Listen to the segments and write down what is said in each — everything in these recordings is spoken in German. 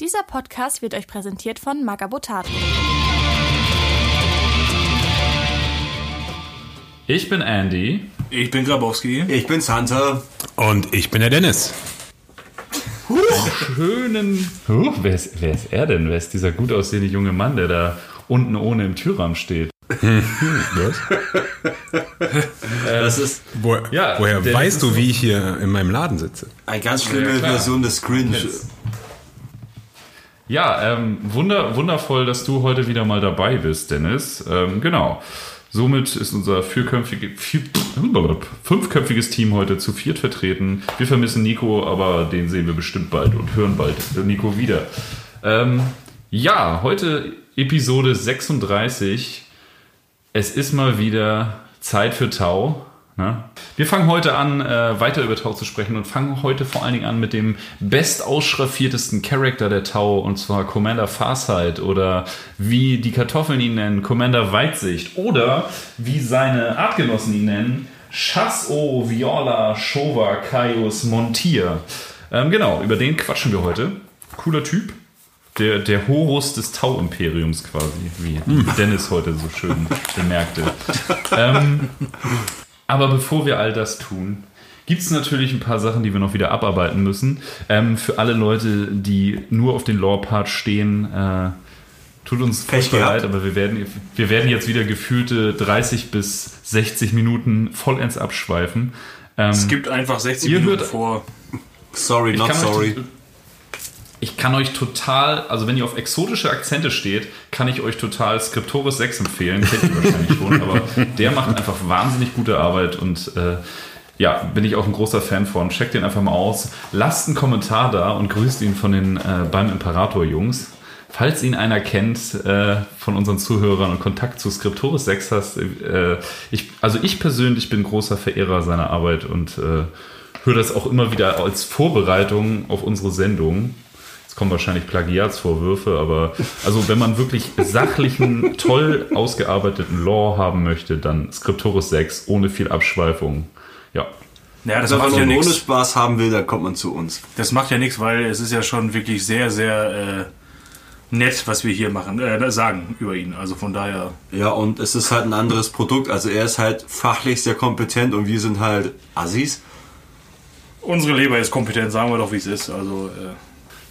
Dieser Podcast wird euch präsentiert von Magabotato. Ich bin Andy. Ich bin Grabowski. Ich bin Santa. Und ich bin der Dennis. Schönen. Huh, wer, ist, wer ist er denn? Wer ist dieser gut aussehende junge Mann, der da unten ohne im Türrahmen steht? Das ist Wo, Ja, woher weißt du, wie ich hier in meinem Laden sitze? eine ganz schlimme Ja. Version des Cringe. Ja, ähm, wunder, wundervoll, dass du heute wieder mal dabei bist, Dennis. Ähm, genau. Somit ist unser vierköpfige, vier, fünfköpfiges Team heute zu viert vertreten. Wir vermissen Nico, aber den sehen wir bestimmt bald und hören bald Nico wieder. Ähm, ja, heute Episode 36. Es ist mal wieder Zeit für Tau. Ne? Wir fangen heute an, äh, weiter über Tau zu sprechen und fangen heute vor allen Dingen an mit dem bestausschraffiertesten Charakter der Tau, und zwar Commander Farsight oder wie die Kartoffeln ihn nennen, Commander Weitsicht oder wie seine Artgenossen ihn nennen, Chasso Viola Shova Caius Montier. Ähm, genau, über den quatschen wir heute. Cooler Typ. Der, der Horus des Tau-Imperiums quasi, wie Dennis heute so schön bemerkte. Ähm, aber bevor wir all das tun, gibt es natürlich ein paar Sachen, die wir noch wieder abarbeiten müssen. Ähm, für alle Leute, die nur auf den Lore-Part stehen, äh, tut uns Pech leid, aber wir werden, wir werden jetzt wieder gefühlte 30 bis 60 Minuten vollends abschweifen. Ähm, Es gibt einfach 60 Ihr Minuten hört- vor. Sorry, not sorry. Euch, ich kann euch total, also wenn ihr auf exotische Akzente steht, kann ich euch total Scriptoris 6 empfehlen. Kennt ihr wahrscheinlich schon, aber der macht einfach wahnsinnig gute Arbeit und äh, ja, bin ich auch ein großer Fan von. Checkt den einfach mal aus. Lasst einen Kommentar da und grüßt ihn von den äh, beim Imperator Jungs. Falls ihn einer kennt äh, von unseren Zuhörern und Kontakt zu Scriptoris 6 hast, äh, ich, also ich persönlich bin großer Verehrer seiner Arbeit und äh, höre das auch immer wieder als Vorbereitung auf unsere Sendung. Jetzt kommen wahrscheinlich Plagiatsvorwürfe, aber also wenn man wirklich sachlichen, toll ausgearbeiteten Lore haben möchte, dann Scriptoris 6 ohne viel Abschweifung. Ja. Ja, das Also, macht wenn ja man ohne nichts. Spaß haben will, dann kommt man zu uns. Das macht ja nichts, weil es ist ja schon wirklich sehr, sehr äh, nett, was wir hier machen, äh, sagen über ihn. Also von daher. Ja, und es ist halt ein anderes Produkt. Also er ist halt fachlich sehr kompetent und wir sind halt Assis. Unsere Leber ist kompetent, sagen wir doch, wie es ist. Also, äh,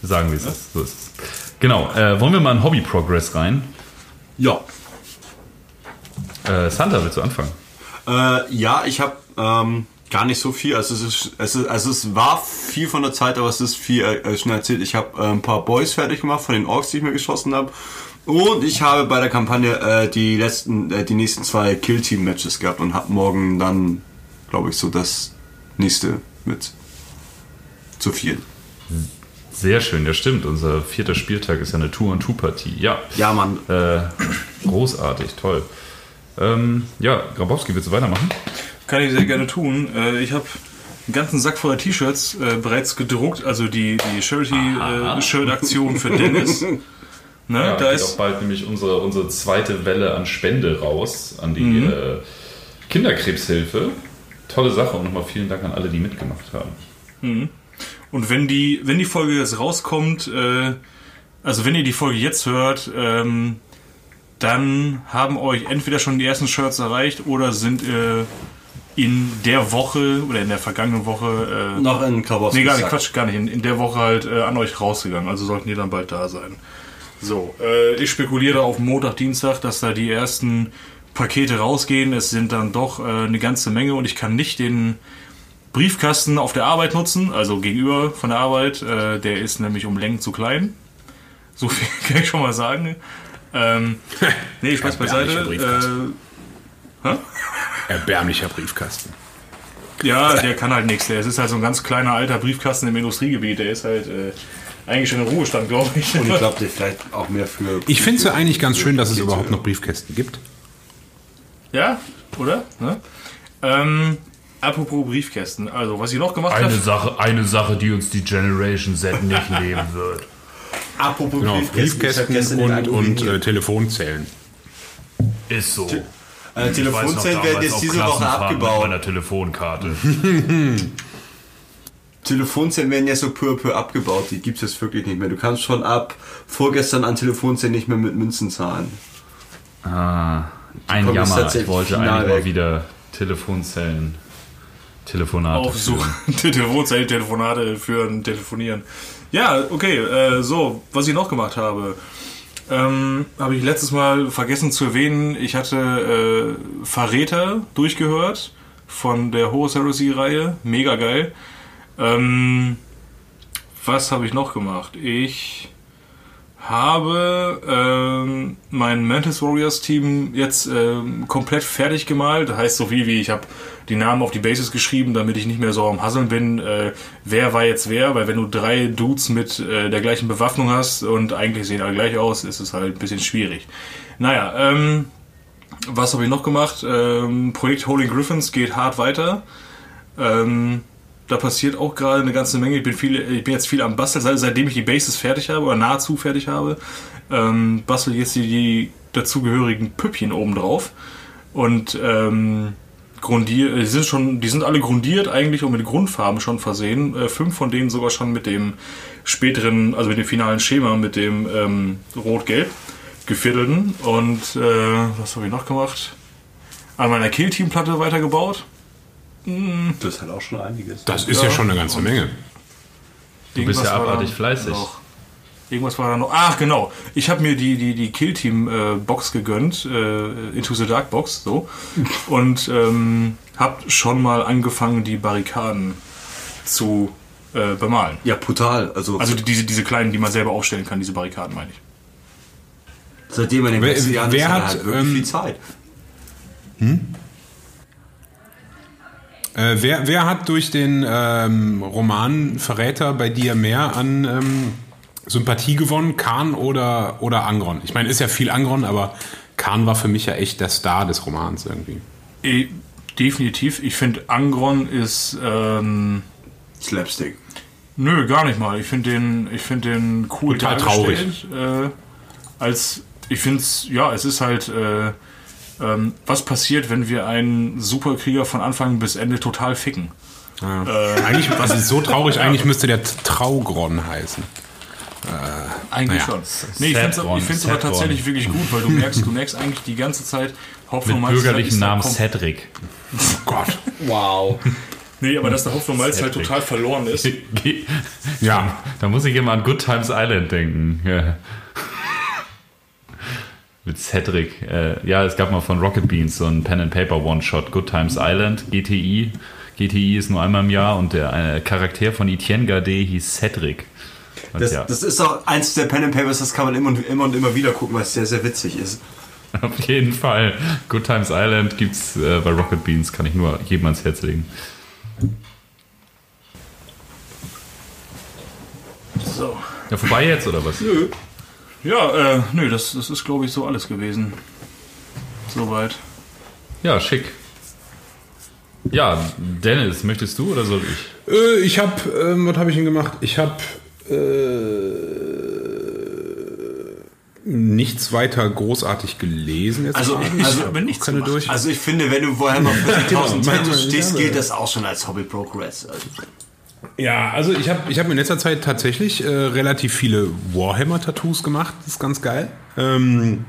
Sagen wir es. ist. So ist es. Genau. Äh, wollen wir mal in Hobby Progress rein? Ja. Äh, Santa, willst du anfangen? Äh, ja, ich habe ähm, gar nicht so viel. Also es, ist, es, ist, also es war viel von der Zeit, aber es ist viel äh, schnell erzählt. Ich habe äh, ein paar Boys fertig gemacht von den Orks, die ich mir geschossen habe. Und ich habe bei der Kampagne äh, die letzten, äh, die nächsten zwei Kill-Team-Matches gehabt und habe morgen dann, glaube ich, so das nächste mit zu viel. Sehr schön, ja stimmt. Unser vierter Spieltag ist ja eine Two-on-Two-Partie. Ja. Ja, Mann. Äh, großartig, toll. Ähm, ja, Grabowski, willst du weitermachen? kann ich sehr gerne tun. Äh, ich habe einen ganzen Sack voller T-Shirts äh, bereits gedruckt. Also die, die Charity-Shirt-Aktion für Dennis. Ne, Ja, da geht auch ist bald nämlich unsere, unsere zweite Welle an Spende raus, an die Mhm. äh, Kinderkrebshilfe. Tolle Sache und nochmal vielen Dank an alle, die mitgemacht haben. Und wenn die, wenn die Folge jetzt rauskommt, äh, also wenn ihr die Folge jetzt hört, ähm, dann haben euch entweder schon die ersten Shirts erreicht oder sind äh, in der Woche oder in der vergangenen Woche, äh, Noch ein Krabowski. nee, gar nicht, Quatsch, gar nicht, in, in der Woche halt äh, an euch rausgegangen. Also sollten die dann bald da sein. So, äh, ich spekuliere auf Montag, Dienstag, dass da die ersten Pakete rausgehen. Es sind dann doch äh, eine ganze Menge und ich kann nicht den Briefkasten auf der Arbeit nutzen, also gegenüber von der Arbeit. Äh, der ist nämlich um Längen zu klein. So viel kann ich schon mal sagen. Ähm, nee, Spaß Erbärmlicher beiseite. Briefkasten. Äh, Erbärmlicher Briefkasten. ja, der kann halt nichts. Der ist halt so ein ganz kleiner alter Briefkasten im Industriegebiet. Der ist halt äh, eigentlich schon im Ruhestand, glaube ich. Und ich glaube, der vielleicht auch mehr für. Ich finde es ja eigentlich ganz schön, dass es überhaupt noch Briefkästen gibt. Ja, oder? Ne? Ähm, apropos Briefkästen. Also, was ich noch gemacht habe. Sache, eine Sache, die uns die Generation Z nicht nehmen wird. Apropos Genau, Briefkästen, Briefkästen und, und äh, Telefonzellen. Ist so. Äh, Telefonzellen werden jetzt diese Woche abgebaut. Telefonkarte. Telefonzellen werden ja so peu à peu abgebaut. Die gibt es wirklich nicht mehr. Du kannst schon ab vorgestern an Telefonzellen nicht mehr mit Münzen zahlen. Ah, ein jetzt Jammer. Ich wollte final eigentlich mal weg. wieder Telefonzellen, Telefonate Aufsuchen. führen. Telefonzelle, Telefonate führen, telefonieren. Ja, okay, äh, so, was ich noch gemacht habe. Ähm, habe ich letztes Mal vergessen zu erwähnen, ich hatte äh, Verräter durchgehört von der Horus Heresy-Reihe. Mega geil. Ähm, was habe ich noch gemacht? Ich habe ähm, mein Mantis Warriors Team jetzt ähm, komplett fertig gemalt. Das heißt so viel wie ich habe die Namen auf die Bases geschrieben, damit ich nicht mehr so am Hasseln bin, äh, wer war jetzt wer, weil wenn du drei Dudes mit äh, der gleichen Bewaffnung hast und eigentlich sehen alle gleich aus, ist es halt ein bisschen schwierig. Naja, ähm, was habe ich noch gemacht? Ähm, Projekt Holy Griffins geht hart weiter. Ähm, da passiert auch gerade eine ganze Menge. Ich bin, viel, ich bin jetzt viel am Basteln, seit, seitdem ich die Bases fertig habe oder nahezu fertig habe. Ähm, bastel jetzt die, die dazugehörigen Püppchen oben drauf. Und ähm, grundier, die sind schon, die sind alle grundiert eigentlich und mit Grundfarben schon versehen. Äh, fünf von denen sogar schon mit dem späteren, also mit dem finalen Schema, mit dem ähm, Rot-Gelb geviertelten. Und äh, was habe ich noch gemacht? An meiner Kill-Team-Platte weitergebaut. Das ist halt auch schon einiges. Das ist ja, schon eine ganze Menge. Du bist ja abartig fleißig. Noch. Irgendwas war da noch. Ach, genau. Ich habe mir die, die, die Kill-Team-Box gegönnt. Äh, Into the Dark Box, so. Und ähm, habe schon mal angefangen, die Barrikaden zu äh, bemalen. Ja, brutal. Also, Also die- diese, diese kleinen, die man selber aufstellen kann, diese Barrikaden, meine ich. seitdem man den letzten Jahren wer hat er hat, halt wirklich ähm, viel Zeit. Äh, wer, wer hat durch den ähm, Roman Verräter bei dir mehr an ähm, Sympathie gewonnen? Khan oder, oder Angron? Ich meine, ist ja viel Angron, aber Khan war für mich ja echt der Star des Romans irgendwie. Eh, definitiv. Ich finde, Angron ist... Ähm, Slapstick. Nö, gar nicht mal. Ich finde den, ich finde den cool Total dargestellt. Äh, als ich finde es, ja, es ist halt, äh, ähm, was passiert, wenn wir einen Superkrieger von Anfang bis Ende total ficken? Ja. eigentlich, was ist so traurig, eigentlich müsste der Traugron heißen. Eigentlich Naja. schon. Nee, ich finde es Sadron, ich find's aber tatsächlich wirklich gut, weil du merkst, du merkst eigentlich die ganze Zeit, Hopfen Mit bürgerlichen Namen Cedric. Gott. Wow. Nee, aber dass der Hopfen und Malz halt total verloren ist. Ja, Da muss ich immer an Good Times Island denken. Ja. Mit Cedric. Äh, ja, es gab mal von Rocket Beans so ein Pen and Paper One-Shot. Good Times Island, GTI. GTI ist nur einmal im Jahr und der äh, Charakter von Etienne Gardet hieß Cedric. Und Das, ja, das ist auch eins der Pen and Papers, das kann man immer und immer, und immer wieder gucken, weil es sehr, sehr witzig ist. auf jeden Fall. Good Times Island gibt's äh, bei Rocket Beans, kann ich nur jedem ans Herz legen. So. Ja, vorbei jetzt oder was? Ja, äh, nö, das, das ist, glaube ich, so alles gewesen. Soweit. Ja, schick. Ja, Dennis, möchtest du oder soll ich? Äh, ich habe, ähm, was habe ich denn gemacht? Ich habe äh, nichts weiter großartig gelesen. Jetzt Also- gerade. also- Ich hab aber nichts keine gemacht. durch. Also ich finde, wenn du Warhammer 40.000 Genau, Tattoos mein- stehst, gilt das auch schon als Hobby Progress. Also, Ja, also ich habe ich hab in letzter Zeit tatsächlich äh, relativ viele Warhammer-Tattoos gemacht. Das ist ganz geil. Ähm,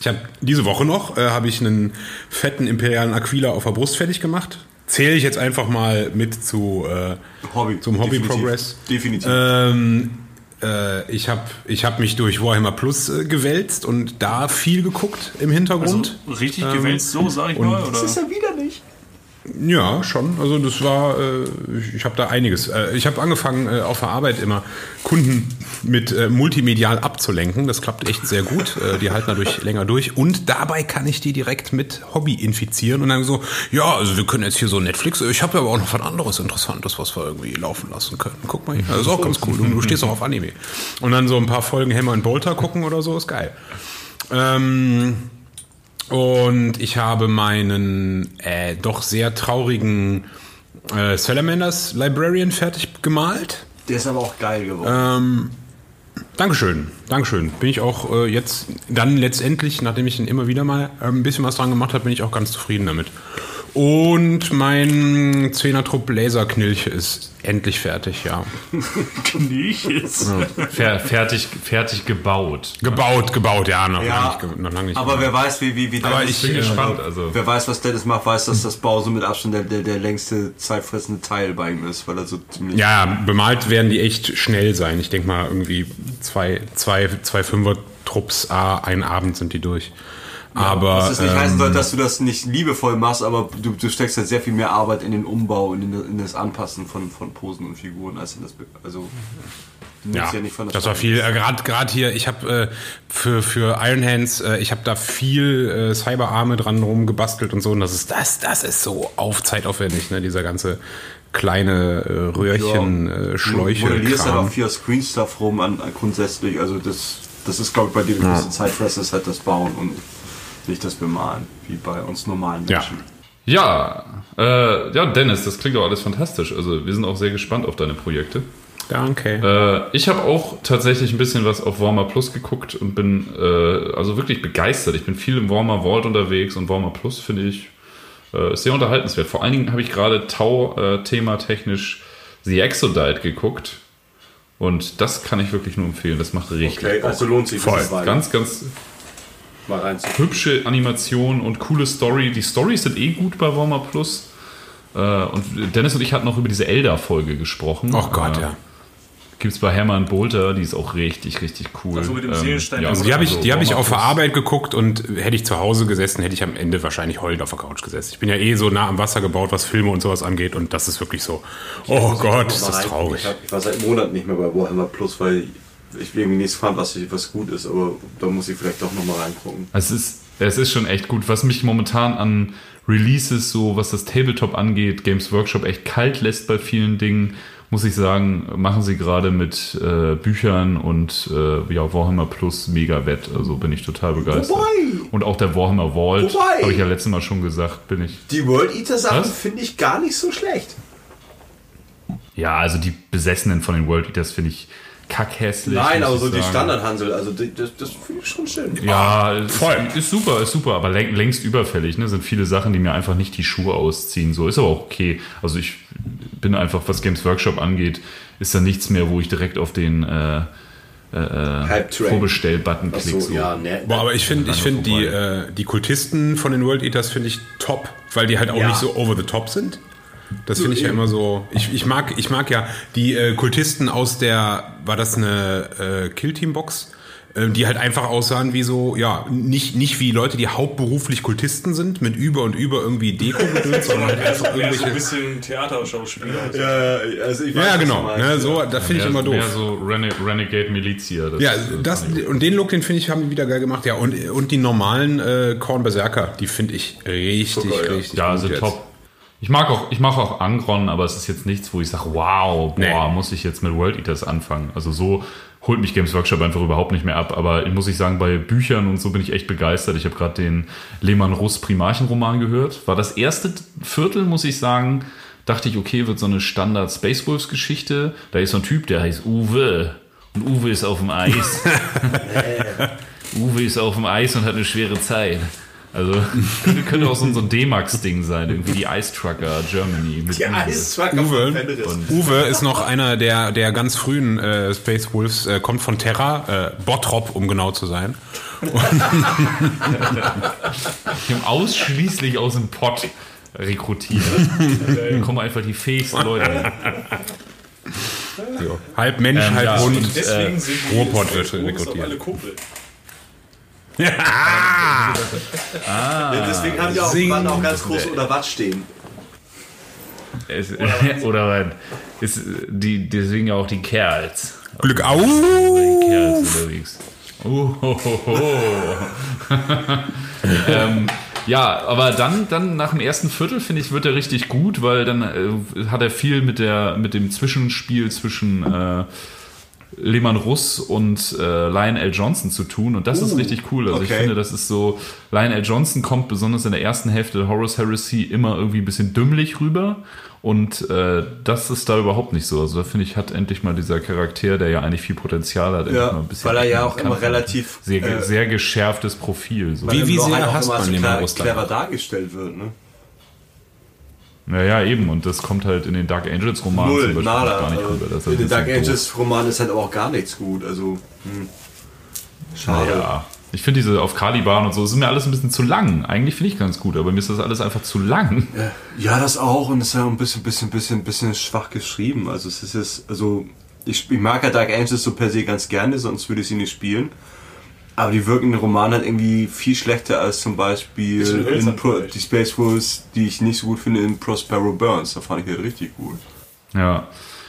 ich habe diese Woche noch äh, habe ich einen fetten imperialen Aquila auf der Brust fertig gemacht. Zähle ich jetzt einfach mal mit zu äh, Hobby. zum Hobby Definitiv. Progress. Definitiv. Ähm, äh, ich habe ich hab mich durch Warhammer Plus äh, gewälzt und da viel geguckt im Hintergrund. Also, richtig Ähm, gewälzt so, sag ich mal? Oder? ja wieder nicht. Ja, schon. Also das war, äh, ich, habe da einiges. Äh, ich habe angefangen äh, auf der Arbeit immer Kunden mit äh, multimedial abzulenken. Das klappt echt sehr gut. Äh, die halten dadurch länger durch. Und dabei kann ich die direkt mit Hobby infizieren und dann so, ja, also wir können jetzt hier so Netflix. Ich habe aber auch noch was anderes Interessantes, was wir irgendwie laufen lassen können. Guck mal hier. Das ist auch ganz cool. Du, du stehst auch auf Anime. Und dann so ein paar Folgen Hammer und Bolter gucken oder so, ist geil. Ähm, und ich habe meinen äh, doch sehr traurigen äh, Salamanders Librarian fertig gemalt. Der ist aber auch geil geworden. Dankeschön, Dankeschön. Bin ich auch äh, jetzt dann letztendlich, nachdem ich ihn immer wieder mal äh, ein bisschen was dran gemacht habe, bin ich auch ganz zufrieden damit. Und mein 10er-Trupp Laserknilch ist endlich fertig, ja. Knilches. Fer fertig, fertig gebaut. Gebaut, gebaut, ja, noch, Ja, lange, nicht, noch lange nicht. Aber wer weiß, wie, wie, wie Aber Dennis- ich bin gespannt. Also, Wer weiß, was Dennis macht, weiß, dass das Bau so mit Abstand der, der, der längste zeitfressende Teil bei ihm ist, weil er so ziemlich. Ja, bemalt werden die echt schnell sein. Ich denke mal, irgendwie zwei, zwei, zwei Fünfer-Trupps, ah, einen Abend sind die durch. Aber Was es nicht ähm, heißen soll, dass du das nicht liebevoll machst, aber du, du steckst halt sehr viel mehr Arbeit in den Umbau und in, in das Anpassen von, von Posen und Figuren als in das. Also. Ja, nicht von der das war viel. Äh, Gerade gerade hier, ich habe äh, für für Iron Hands, äh, ich habe da viel äh, Cyberarme dran rumgebastelt und so. Und das ist das, das ist so auf zeitaufwendig, ne? Dieser ganze kleine äh, Röhrchen, äh, Schläuche. Du modellierst halt auch viel Screen Stuff rum an, an grundsätzlich. Also das, das ist glaube ich bei dir die größte Zeitfresse ist halt das Bauen und nicht das Bemalen, wie bei uns normalen Ja. Menschen. ja, äh, ja, Dennis, das klingt auch alles fantastisch. Also wir sind auch sehr gespannt auf deine Projekte. Danke. Äh, ich habe auch tatsächlich ein bisschen was auf Warmer Plus geguckt und bin äh, also wirklich begeistert. Ich bin viel im Warmer Vault unterwegs und Warmer Plus finde ich äh, ist sehr unterhaltenswert. Vor allen Dingen habe ich gerade Tau-Thema technisch The Exodite geguckt und das kann ich wirklich nur empfehlen. Das macht richtig Okay, also lohnt sich Voll. Ganz, ganz mal rein. hübsche Animation und coole Story. Die Storys sind eh gut bei Warmer Plus. Äh, und Dennis und ich hatten noch über diese Elder-Folge gesprochen. Oh Gott, äh, ja. Gibt's bei Hermann Bolter, die ist auch richtig, richtig cool. Also mit dem Seelenstein- Also die habe ich, die hab ich auf der Arbeit geguckt und hätte ich zu Hause gesessen, hätte ich am Ende wahrscheinlich heulend auf der Couch gesessen. Ich bin ja eh so nah am Wasser gebaut, was Filme und sowas angeht und das ist wirklich so, oh Gott, ist das traurig. Ich, hab, ich war seit Monaten nicht mehr bei Warhammer Plus, weil ich irgendwie nichts fand, was, ich, was gut ist, aber da muss ich vielleicht doch nochmal reingucken. Es ist, es ist schon echt gut. Was mich momentan an Releases, so was das Tabletop angeht, Games Workshop echt kalt lässt bei vielen Dingen, muss ich sagen, machen sie gerade mit äh, Büchern und äh, ja, Warhammer Plus mega wett. Also bin ich total begeistert. Wobei- und auch der Warhammer Vault, habe ich ja letztes Mal schon gesagt, bin ich. Die World Eater Sachen finde ich gar nicht so schlecht. Ja, also die Besessenen von den World Eaters finde ich kackhässlich. Nein, aber so die. Standardhansel, also die, das, das finde ich schon schön. Ja, ist, voll. ist super, ist super, aber läng- längst überfällig. Ne? Sind viele Sachen, die mir einfach nicht die Schuhe ausziehen. So ist aber auch okay. Also ich bin einfach, was Games Workshop angeht, ist da nichts mehr, wo ich direkt auf den äh, äh, Hype-Train. Vorbestell-Button Ach klicke. so, ja, ne. Boah, aber ich finde ich Lange find die, äh, die Kultisten von den World Eaters finde ich top, weil die halt auch Ja. nicht so over the top sind. Das finde ich ja immer so. Ich, ich, mag, ich mag ja die äh, Kultisten aus der, war das eine äh, Killteam-Box? Äh, die halt einfach aussahen wie so, ja, nicht, nicht wie Leute, die hauptberuflich Kultisten sind, mit über und über irgendwie Deko sondern halt einfach Mehr so ein irgendwelche. bisschen Theaterschauspieler. Ja, also ich Ja, ja, genau. Ne, so, das finde ich immer doof. Mehr so Rene Renegade Milizia. Das Ja, das, und den Look, den finde ich, haben die wieder geil gemacht. Ja, und, und die normalen äh, Korn Berserker, die finde ich richtig, Super, ja. richtig ja, gut also jetzt. top. Ich mag auch, ich mag auch Angron, aber es ist jetzt nichts, wo ich sage, wow, boah, Nee. muss ich jetzt mit World Eaters anfangen. Also so holt mich Games Workshop einfach überhaupt nicht mehr ab. Aber muss ich sagen, bei Büchern und so bin ich echt begeistert. Ich habe gerade den Lehmann Russ Primarchenroman gehört. War das erste Viertel, muss ich sagen, dachte ich, okay, wird so eine Standard Space Wolves Geschichte. Da ist so ein Typ, der heißt Uwe. Und Uwe ist auf dem Eis. Uwe ist auf dem Eis und hat eine schwere Zeit. Also könnte, könnte auch so ein, so ein D-Max-Ding sein, irgendwie die Ice Trucker Germany. Mit Die Uwe. Eistrucker Uwe. Uwe ist noch einer der, der ganz frühen äh, Space Wolves, äh, kommt von Terra, äh, Bottrop, um genau zu sein. Die haben ausschließlich aus dem Pott rekrutiert. Da kommen einfach die fähigsten Leute. So. Halb Mensch, Ähm, halb ja, Hund. und- Deswegen sind die Ruhrpott wird rekrutiert. alle Kumpel. Ja, deswegen haben die auch, waren auch ganz groß oder was stehen. Es, oder was? Ist, die, deswegen ja auch die Kerls. Glück auf! Die Kerls unterwegs. Oh, ho, ho, ho. ähm, ja, aber dann, dann nach dem ersten Viertel, finde ich, wird er richtig gut, weil dann äh, hat er viel mit, der, mit dem Zwischenspiel zwischen äh, Lehmann Russ und äh, Lionel Johnson zu tun und das ist richtig cool. Also ich okay. finde, das ist so, Lionel Johnson kommt besonders in der ersten Hälfte der Horus Heresy immer irgendwie ein bisschen dümmlich rüber und äh, das ist da überhaupt nicht so. Also da finde ich, hat endlich mal dieser Charakter, der ja eigentlich viel Potenzial hat, endlich Ja, mal ein bisschen weil er ja auch immer relativ, sehr, äh, sehr geschärftes Profil. So. Wie- wie sehr halt hasst man so den klar- Russland? clever dargestellt wird, ne? Naja, eben. Und das kommt halt in den Dark Angels Romanen Null, zum Beispiel nada. gar nicht Also, rüber. Das in halt den Dark bisschen doof. Angels Roman ist halt auch gar nichts gut. Also, hm. schade. Ja. Ich finde diese auf Caliban und so, das ist mir alles ein bisschen zu lang. Eigentlich finde ich ganz gut, aber mir ist das alles einfach zu lang. Ja, das auch und es ist ja ein bisschen, bisschen, bisschen, bisschen schwach geschrieben. Also es ist jetzt, also ich, ich mag ja Dark Angels so per se ganz gerne, sonst würde ich sie nicht spielen. Aber die wirken in Roman halt irgendwie viel schlechter als zum Beispiel in Pro, die Space Wolves, die ich nicht so gut finde, in Prospero Burns. Da fand ich halt richtig gut. Ja.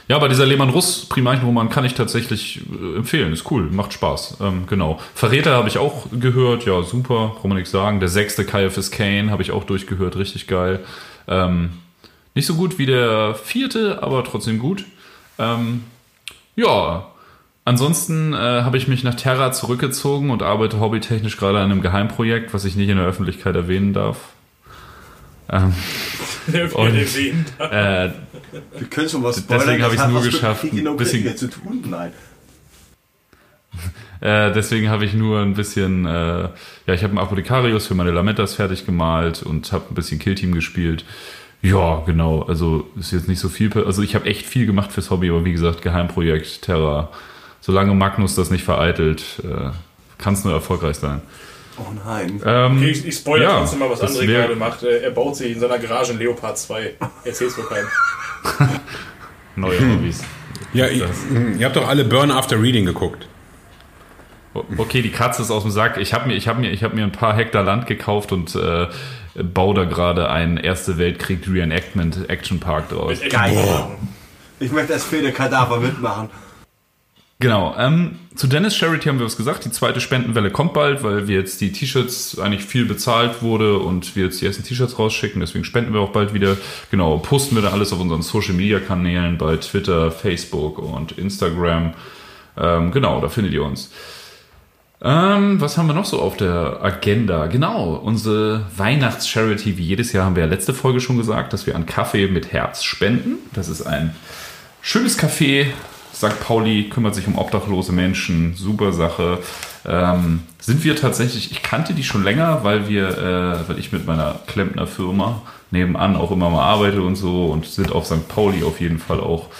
Ja, aber dieser Lehmann Russ Primarchenroman kann ich tatsächlich äh, empfehlen. Ist cool, macht Spaß. Ähm, genau. Verräter habe ich auch gehört, ja, super, kann man nichts sagen. Der sechste Caiaphas Kane habe ich auch durchgehört, richtig geil. Ähm, nicht so gut wie der vierte, aber trotzdem gut. Ähm, ja, ansonsten äh, habe ich mich nach Terra zurückgezogen und arbeite hobbytechnisch gerade an einem Geheimprojekt, was ich nicht in der Öffentlichkeit erwähnen darf. Ähm, Und- erwähnt. äh, Wir können schon was Deswegen habe ich hat nur geschafft, ein bisschen- zu tun. Nein. Äh, deswegen habe ich nur ein bisschen, äh, ja, ich habe einen Apothekarius für meine Lamentas fertig gemalt und habe ein bisschen Killteam gespielt. Ja, genau, also ist jetzt nicht so viel, also ich habe echt viel gemacht fürs Hobby, aber wie gesagt, Geheimprojekt Terra. Solange Magnus das nicht vereitelt, äh, kann es nur erfolgreich sein. Oh nein. Ähm, Okay, ich, ich spoilere ja, trotzdem mal, was André wär- gerade macht. Äh, Er baut sich in seiner Garage ein Leopard 2. Erzähl's wohl keinem. Neue Hobbys. Ja, ihr, ihr habt doch alle Burn After Reading geguckt. Okay, die Katze ist aus dem Sack. Ich habe mir, ich habe mir, ich habe mir ein paar Hektar Land gekauft und äh, baue da gerade einen Erste Weltkrieg Reenactment Action Park draus. Geil. Ecken. Ich möchte als Fede Kadaver mitmachen. Genau. Ähm, zu Dennis Charity haben wir was gesagt. Die zweite Spendenwelle kommt bald, weil wir jetzt die T-Shirts eigentlich viel bezahlt wurde und wir jetzt die ersten T-Shirts rausschicken. Deswegen spenden wir auch bald wieder. Genau. Posten wir dann alles auf unseren Social Media Kanälen bei Twitter, Facebook und Instagram. Ähm, genau, da findet ihr uns. Ähm, was haben wir noch so auf der Agenda? Genau, unsere Weihnachts-Charity, wie jedes Jahr haben wir ja letzte Folge schon gesagt, dass wir an Kaffee mit Herz spenden. Das ist ein schönes Café. St. Pauli kümmert sich um obdachlose Menschen. Super Sache. Ähm, sind wir tatsächlich, ich kannte die schon länger, weil wir, äh, weil ich mit meiner Klempnerfirma nebenan auch immer mal arbeite und so und sind auf St. Pauli auf jeden Fall auch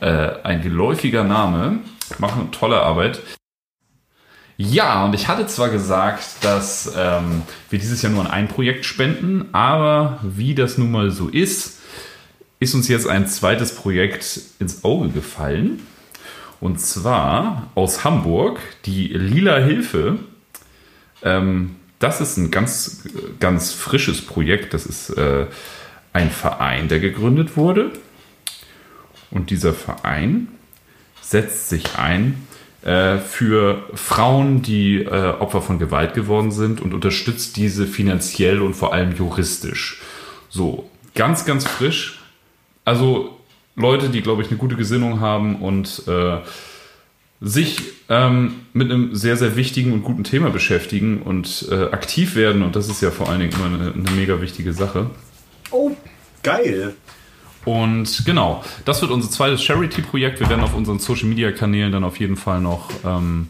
äh, ein geläufiger Name. Machen tolle Arbeit. Ja, und ich hatte zwar gesagt, dass ähm, wir dieses Jahr nur an ein Projekt spenden, aber wie das nun mal so ist, ist uns jetzt ein zweites Projekt ins Auge gefallen. Und zwar aus Hamburg, die Lila Hilfe. Ähm, das ist ein ganz, ganz frisches Projekt. Das ist äh, ein Verein, der gegründet wurde. Und dieser Verein setzt sich ein äh, für Frauen, die äh, Opfer von Gewalt geworden sind und unterstützt diese finanziell und vor allem juristisch. So, ganz, ganz frisch. Also Leute, die, glaube ich, eine gute Gesinnung haben und äh, sich ähm, mit einem sehr, sehr wichtigen und guten Thema beschäftigen und äh, aktiv werden. Und das ist ja vor allen Dingen immer eine, eine mega wichtige Sache. Oh, geil. Und genau, das wird unser zweites Charity-Projekt. Wir werden auf unseren Social-Media-Kanälen dann auf jeden Fall noch ähm,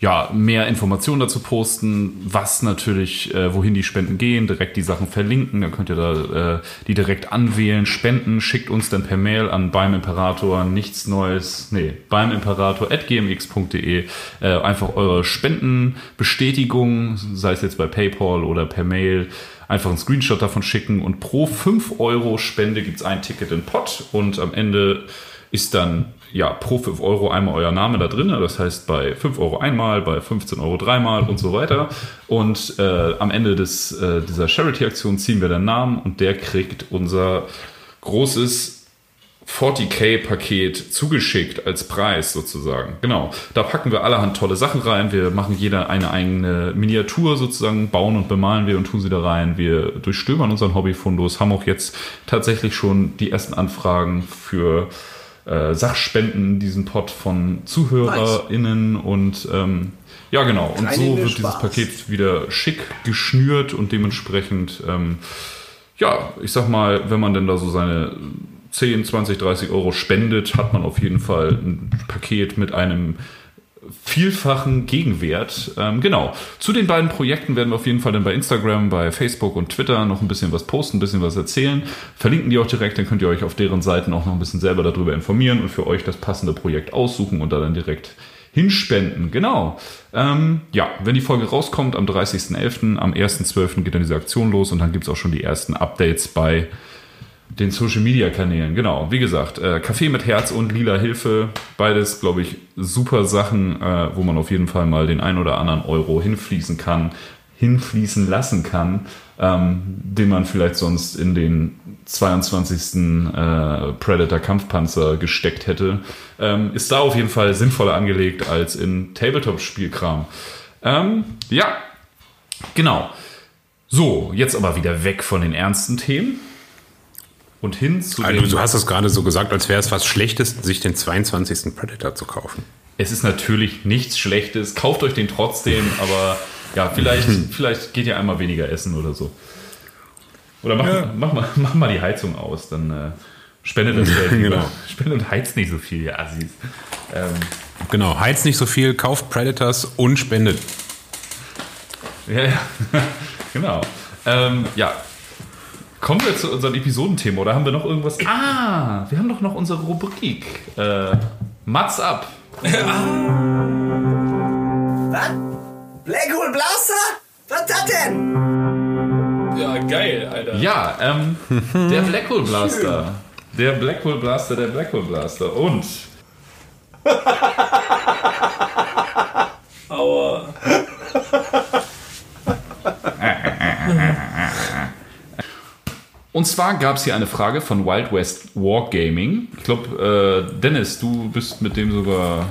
ja, mehr Informationen dazu posten, was natürlich, äh, wohin die Spenden gehen, direkt die Sachen verlinken. Dann könnt ihr da äh, die direkt anwählen, spenden, schickt uns dann per Mail an beim Imperator nichts Neues, nee, beim Imperator at gmx.de äh, einfach eure Spendenbestätigung, sei es jetzt bei PayPal oder per Mail, einfach einen Screenshot davon schicken und pro 5 Euro Spende gibt es ein Ticket in Pot und am Ende ist dann ja pro 5 Euro einmal euer Name da drin. Das heißt bei 5 Euro einmal, bei 15 Euro dreimal und so weiter. Und äh, am Ende des, äh, dieser Charity-Aktion ziehen wir den Namen und der kriegt unser großes 40k-Paket zugeschickt als Preis sozusagen. Genau. Da packen wir allerhand tolle Sachen rein. Wir machen jeder eine eigene Miniatur sozusagen, bauen und bemalen wir und tun sie da rein. Wir durchstöbern unseren Hobbyfundus, haben auch jetzt tatsächlich schon die ersten Anfragen für äh, Sachspenden in diesen Pot von ZuhörerInnen und ähm, ja, genau. Und Rein so wird dieses. Paket wieder schick geschnürt und dementsprechend, ähm, ja, ich sag mal, wenn man denn da so seine 10, 20, 30 Euro spendet, hat man auf jeden Fall ein Paket mit einem vielfachen Gegenwert. Ähm, genau. Zu den beiden Projekten werden wir auf jeden Fall dann bei Instagram, bei Facebook und Twitter noch ein bisschen was posten, ein bisschen was erzählen. Verlinken die auch direkt, dann könnt ihr euch auf deren Seiten auch noch ein bisschen selber darüber informieren und für euch das passende Projekt aussuchen und da dann direkt hinspenden. Genau. Ähm, ja, wenn die Folge rauskommt am 30.11., am 1.12. geht dann diese Aktion los und dann gibt's auch schon die ersten Updates bei den Social Media Kanälen. Genau, wie gesagt, äh, Kaffee mit Herz und lila Hilfe, beides, glaube ich, super Sachen, äh, wo man auf jeden Fall mal den ein oder anderen Euro hinfließen kann, hinfließen lassen kann, ähm, den man vielleicht sonst in den 22. Äh, Predator Kampfpanzer gesteckt hätte, ähm, ist da auf jeden Fall sinnvoller angelegt als in Tabletop-Spielkram. Ähm, ja, genau. So, jetzt aber wieder weg von den ernsten Themen und hin zu Also, du hast es gerade so gesagt, als wäre es was Schlechtes, sich den 22. Predator zu kaufen. Es ist natürlich nichts Schlechtes. Kauft euch den trotzdem, aber ja, vielleicht, vielleicht geht ihr einmal weniger essen oder so. Oder mach, mach, mal, mach mal die Heizung aus, dann äh, spendet das Geld. Genau. Spendet und heizt nicht so viel, ihr Assis. Ähm, Genau, heizt nicht so viel, kauft Predators und spendet. ja, ja, genau. Ähm, ja, kommen wir zu unserem Episodenthema oder haben wir noch irgendwas? Ah, wir haben doch noch unsere Rubrik. Äh, Mats ab. Was? Blackhole Blaster? Was das denn? Ja, geil, Alter. Ja, ähm, der Blackhole Blaster. Der Blackhole Blaster, der Blackhole Blaster. Und Aua. Und zwar gab es hier eine Frage von Wild West Wargaming. Ich glaube, äh, Dennis, du bist mit dem sogar.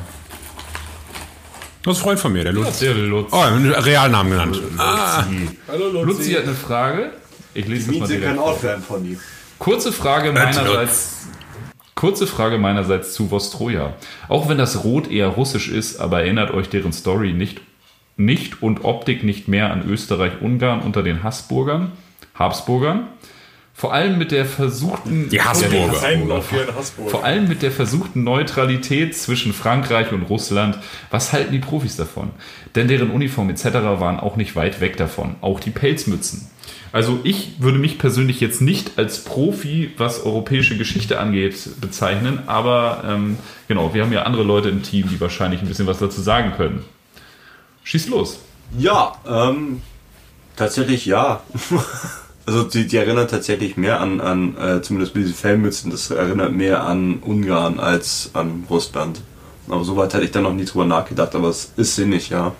Das ist ein Freund von mir, der Lutz. Der Lutz. Oh, einen Realnamen genannt. Luzi. Hallo, Luzi. Luzi hat eine Frage. Ich lese das mal direkt kann auch werden von ihm. Kurze Frage meinerseits. Kurze Frage meinerseits zu Vostroja. Auch wenn das Rot eher russisch ist, aber erinnert euch deren Story nicht, nicht und Optik nicht mehr an Österreich-Ungarn unter den Habsburgern? Habsburgern? Vor allem mit der versuchten. Die Habsburger. Vor allem mit der versuchten Neutralität zwischen Frankreich und Russland. Was halten die Profis davon? Denn deren Uniformen etc. waren auch nicht weit weg davon. Auch die Pelzmützen. Also ich würde mich persönlich jetzt nicht als Profi, was europäische Geschichte angeht, bezeichnen. Aber ähm, genau, wir haben ja andere Leute im Team, die wahrscheinlich ein bisschen was dazu sagen können. Schieß los. Ja, ähm, tatsächlich ja. also die, die erinnern tatsächlich mehr an, an äh, zumindest mit diesen Fellmützen, das erinnert mehr an Ungarn als an Russland. Aber soweit hätte ich da noch nie drüber nachgedacht, aber es ist sinnig, ja.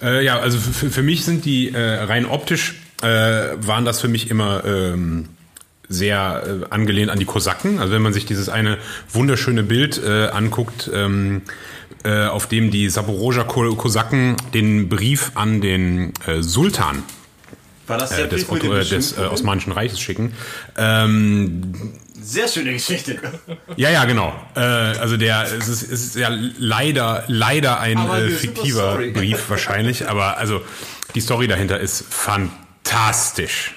Äh, ja, also für, für mich sind die äh, rein optisch, äh, waren das für mich immer ähm, sehr äh, angelehnt an die Kosaken. Also wenn man sich dieses eine wunderschöne Bild äh, anguckt, ähm, äh, auf dem die Saporoja Kosaken den Brief an den Sultan War das äh, des, Otto, äh, des äh, Osmanischen Reiches schicken. Ähm, Sehr schöne Geschichte. ja, ja, genau. Äh, also der, es ist, es ist ja leider, leider ein äh, fiktiver. Brief wahrscheinlich, aber also die Story dahinter ist fantastisch.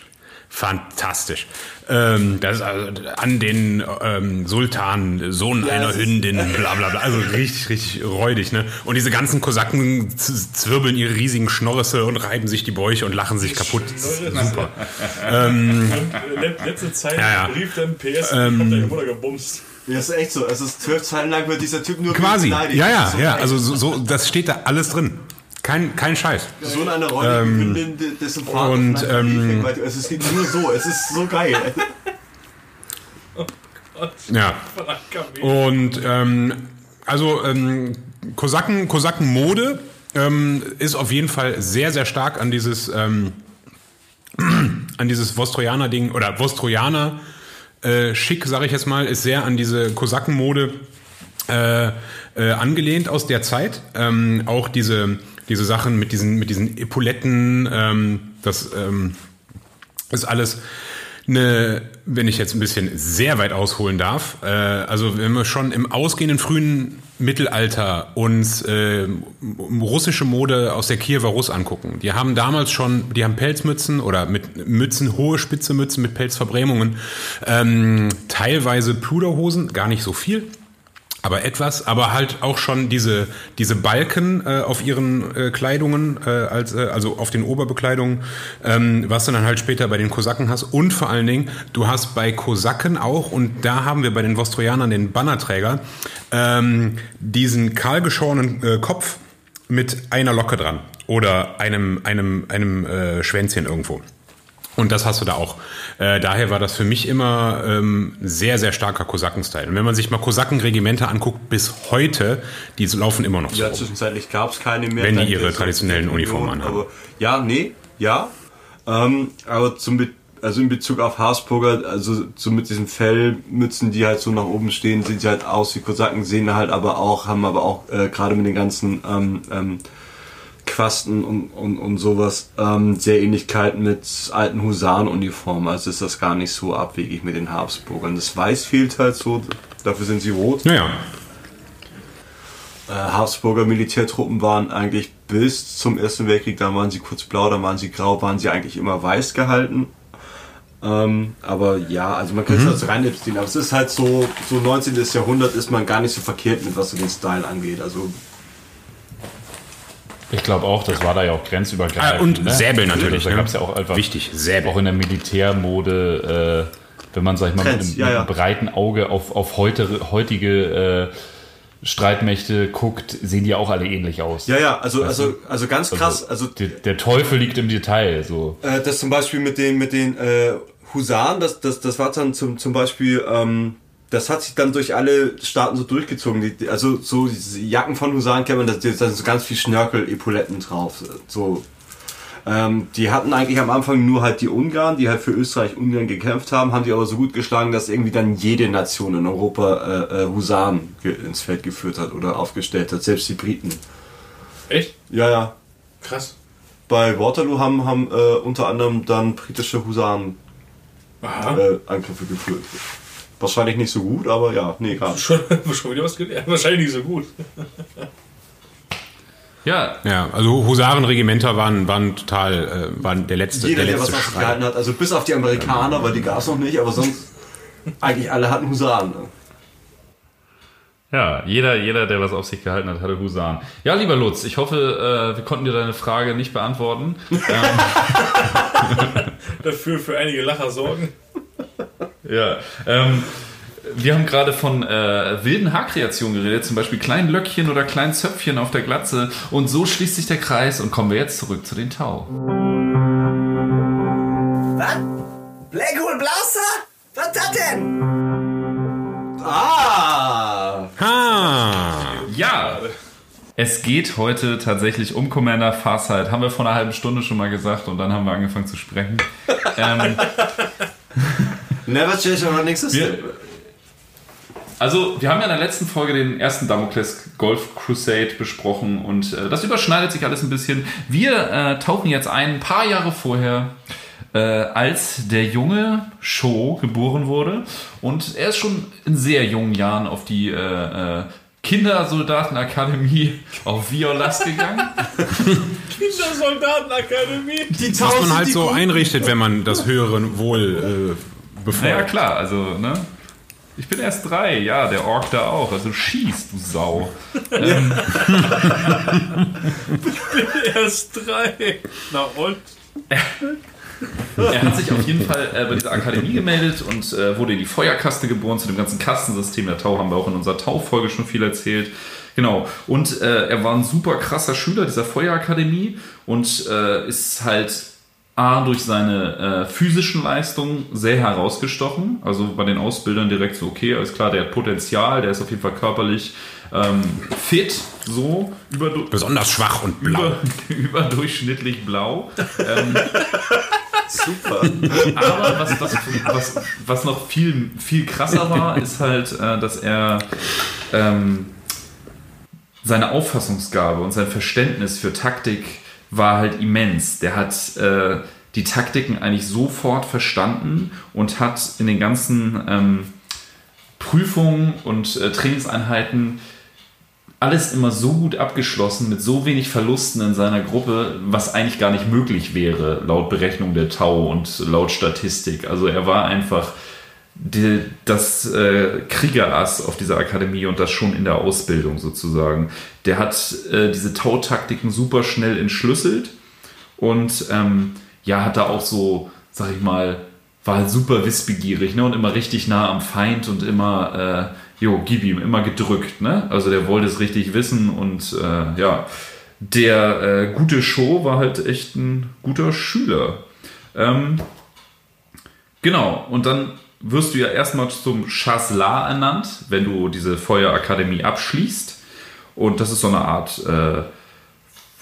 Fantastisch. Ähm, das ist also an den ähm, Sultan, Sohn einer es ist- Hündin, bla bla bla. Also richtig, richtig räudig, ne? Und diese ganzen Kosaken zwirbeln ihre riesigen Schnorrisse und reiben sich die Bäuche und lachen sich kaputt. Das ist Super. Und, äh, letzte Zeit Ja, ja. rief dann PS, ähm, hab deine Mutter gebumst. Ja, ist echt so. Es ist zwölf Zeilen lang wird dieser Typ nur Quasi. Ja, ja, ja. Also so, so, das steht da alles drin. Kein, kein Scheiß. so in einer Hündin, de- dessen Vater und, ähm. Es ist nur so, es ist so geil. Ja. Und ähm, also ähm, Kosaken, Kosakenmode ähm, ist auf jeden Fall sehr, sehr stark an dieses ähm, an dieses Vostrojaner-Ding oder Vostrojaner äh, schick, sage ich jetzt mal, ist sehr an diese Kosakenmode äh, äh, angelehnt aus der Zeit. Ähm, auch diese, diese Sachen mit diesen, mit diesen Epauletten, ähm, das ähm, ist alles eine, wenn ich jetzt ein bisschen sehr weit ausholen darf, äh, also wenn wir schon im ausgehenden frühen Mittelalter uns äh, russische Mode aus der Kiewer Russ angucken, die haben damals schon, die haben Pelzmützen oder mit Mützen, hohe spitze Mützen mit Pelzverbrämungen, ähm, teilweise Pluderhosen, gar nicht so viel, aber etwas, aber halt auch schon diese diese Balken äh, auf ihren äh, Kleidungen, äh, als äh, also auf den Oberbekleidungen, ähm, was du dann halt später bei den Kosaken hast und vor allen Dingen du hast bei Kosaken auch und da haben wir bei den Vostrojanern den Bannerträger ähm, diesen kahlgeschorenen äh, Kopf mit einer Locke dran oder einem einem einem äh, Schwänzchen irgendwo. Und das hast du da auch. Äh, daher war das für mich immer ähm, sehr, sehr starker Kosaken-Style. Und wenn man sich mal Kosakenregimenter anguckt, bis heute, die laufen immer noch so. Ja, zwischenzeitlich gab es keine mehr. Wenn die ihre traditionellen Uniformen anhaben. Aber ja, nee, ja. Ähm, aber zum Be also in Bezug auf Habsburger, also so mit diesen Fellmützen, die halt so nach oben stehen, sehen sie halt aus wie Kosaken, sehen halt aber auch, haben aber auch äh, gerade mit den ganzen ähm, ähm, Quasten und, und, und sowas ähm, sehr Ähnlichkeiten mit alten Husarenuniformen. Also ist das gar nicht so abwegig mit den Habsburgern. Das Weiß fehlt halt so, dafür sind sie rot. Naja, Äh, Habsburger Militärtruppen waren eigentlich bis zum Ersten Weltkrieg, dann waren sie kurz blau, dann waren sie grau, waren sie eigentlich immer weiß gehalten. Ähm, aber ja, also man kann es als rein aber es ist halt so, so 19. Jahrhundert ist man gar nicht so verkehrt mit, was so den Style angeht. Also Ich glaube auch, das war da ja auch grenzübergreifend. Ah, und ne? Säbel natürlich, Da ne? gab es ja auch einfach Wichtig, Säbel. auch in der Militärmode, äh, wenn man, sag ich mal, Trends, mit einem, ja, ja. breiten Auge auf, auf heute, heutige äh, Streitmächte guckt, sehen die auch alle ähnlich aus. ja, ja, also, Weißt also, also ganz krass, also Der, der Teufel liegt im Detail. So. Äh, das zum Beispiel mit den, mit den äh, Husaren, das, das, das war dann zum, zum Beispiel, ähm, das hat sich dann durch alle Staaten so durchgezogen. Die, also so diese Jacken von Husaren kennt man, da sind so ganz viel Schnörkel, Epauletten drauf. So. Ähm, die hatten eigentlich am Anfang nur halt die Ungarn, die halt für Österreich-Ungarn gekämpft haben, haben die aber so gut geschlagen, dass irgendwie dann jede Nation in Europa äh, äh, Husaren ins Feld geführt hat oder aufgestellt hat, selbst die Briten. Echt? Ja, ja. Krass. Bei Waterloo haben, haben äh, unter anderem dann britische Husaren äh, Angriffe geführt. Wahrscheinlich nicht so gut, aber ja, nee, egal. Schon, schon wieder was gelernt. Wahrscheinlich nicht so gut. Ja, ja, also Husarenregimenter waren, waren total, äh, waren der letzte, Jeder, der der was letzte auf sich Schrei. gehalten hat, also bis auf die Amerikaner, weil die gab es noch nicht, aber sonst eigentlich alle hatten Husaren. Ne? ja, jeder, jeder, der was auf sich gehalten hat, hatte Husaren. Ja, lieber Lutz, ich hoffe, äh, wir konnten dir deine Frage nicht beantworten. Dafür für einige Lacher sorgen. Ja, ähm, wir haben gerade von äh, wilden Haarkreationen geredet, zum Beispiel kleinen Löckchen oder kleinen Zöpfchen auf der Glatze. Und so schließt sich der Kreis und kommen wir jetzt zurück zu den Tau. Was? Blackhole Blaster? Was das denn? Ah! Ah, Ja, es geht heute tatsächlich um Commander Farsight. Haben wir vor einer halben Stunde schon mal gesagt und dann haben wir angefangen zu sprechen. ähm, Never change our next system. Wir- Also, wir haben ja in der letzten Folge den ersten Damocles Golf Crusade besprochen und äh, das überschneidet sich alles ein bisschen. Wir äh, tauchen jetzt ein, ein paar Jahre vorher, äh, als der junge Sho geboren wurde und er ist schon in sehr jungen Jahren auf die äh, äh, Kindersoldatenakademie auf Violas gegangen. Kindersoldatenakademie. Die was man halt so einrichtet, wenn man das höhere Wohl äh, befeuert. Naja, klar, also, ne? Ich bin erst drei, ja, der Ork da auch. Also schieß, du Sau. Erst drei. Na und? Er hat sich auf jeden Fall äh, bei dieser Akademie gemeldet und äh, wurde in die Feuerkaste geboren. Zu dem ganzen Kastensystem der Tau haben wir auch in unserer Tau-Folge schon viel erzählt. Genau. Und äh, er war ein super krasser Schüler dieser Feuerakademie und ist halt A, durch seine äh, physischen Leistungen sehr herausgestochen. Also bei den Ausbildern direkt so, okay, alles klar, der hat Potenzial, der ist auf jeden Fall körperlich ähm, fit, so über, Besonders schwach und blau. über, überdurchschnittlich blau. Ähm, Super. aber was, was, was, was noch viel, viel krasser war, ist halt, äh, dass er ähm, seine Auffassungsgabe und sein Verständnis für Taktik war halt immens. Der hat äh, die Taktiken eigentlich sofort verstanden und hat in den ganzen ähm, Prüfungen und äh, Trainingseinheiten alles immer so gut abgeschlossen, mit so wenig Verlusten in seiner Gruppe, was eigentlich gar nicht möglich wäre, laut Berechnung der Tau und laut Statistik. Also er war einfach die, das äh, Kriegerass auf dieser Akademie und das schon in der Ausbildung sozusagen. Der hat äh, diese Tautaktiken super schnell entschlüsselt und ähm, ja, hat da auch so, sag ich mal, war halt super wissbegierig ne? und immer richtig nah am Feind und immer, äh, jo, gib ihm, immer gedrückt. Ne? Also der wollte es richtig wissen und äh, ja, der äh, gute Show war halt echt ein guter Schüler. Ähm, genau, und dann wirst du ja erstmal zum Chasselar ernannt, wenn du diese Feuerakademie abschließt. Und das ist so eine Art äh,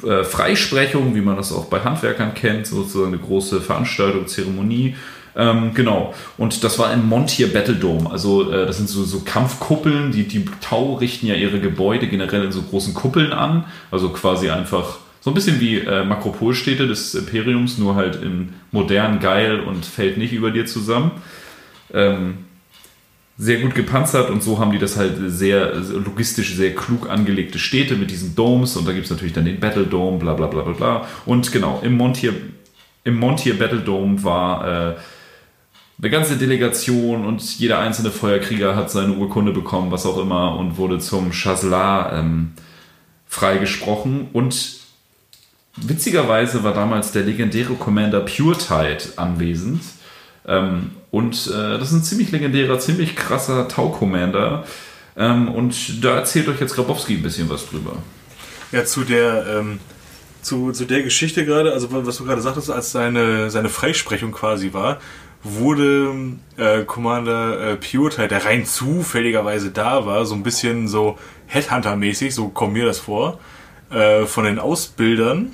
äh, Freisprechung, wie man das auch bei Handwerkern kennt, sozusagen eine große Veranstaltung, Zeremonie. Ähm, genau. Und das war im Montier Battle Dome. Also äh, das sind so, so Kampfkuppeln. Die, die Tau richten ja ihre Gebäude generell in so großen Kuppeln an. Also quasi einfach so ein bisschen wie äh, Makropolstädte des Imperiums, nur halt in modern, geil und fällt nicht über dir zusammen. Ähm, sehr gut gepanzert und so haben die das halt sehr logistisch sehr klug angelegte Städte mit diesen Domes und da gibt es natürlich dann den Battle Dome, bla bla bla bla bla. Und genau, im Montier, im Montier Battle Dome war äh, eine ganze Delegation und jeder einzelne Feuerkrieger hat seine Urkunde bekommen, was auch immer, und wurde zum Chasselar ähm, freigesprochen. Und witzigerweise war damals der legendäre Commander Pure Tide anwesend. Ähm, und äh, das ist ein ziemlich legendärer, ziemlich krasser Tau-Commander. Ähm, und da erzählt euch jetzt Grabowski ein bisschen was drüber. Ja, zu der, ähm, zu, zu der Geschichte gerade, also was du gerade sagtest, als seine, seine Freisprechung quasi war, wurde äh, Commander äh, Pure, der rein zufälligerweise da war, so ein bisschen so Headhunter-mäßig, so kommt mir das vor, äh, von den Ausbildern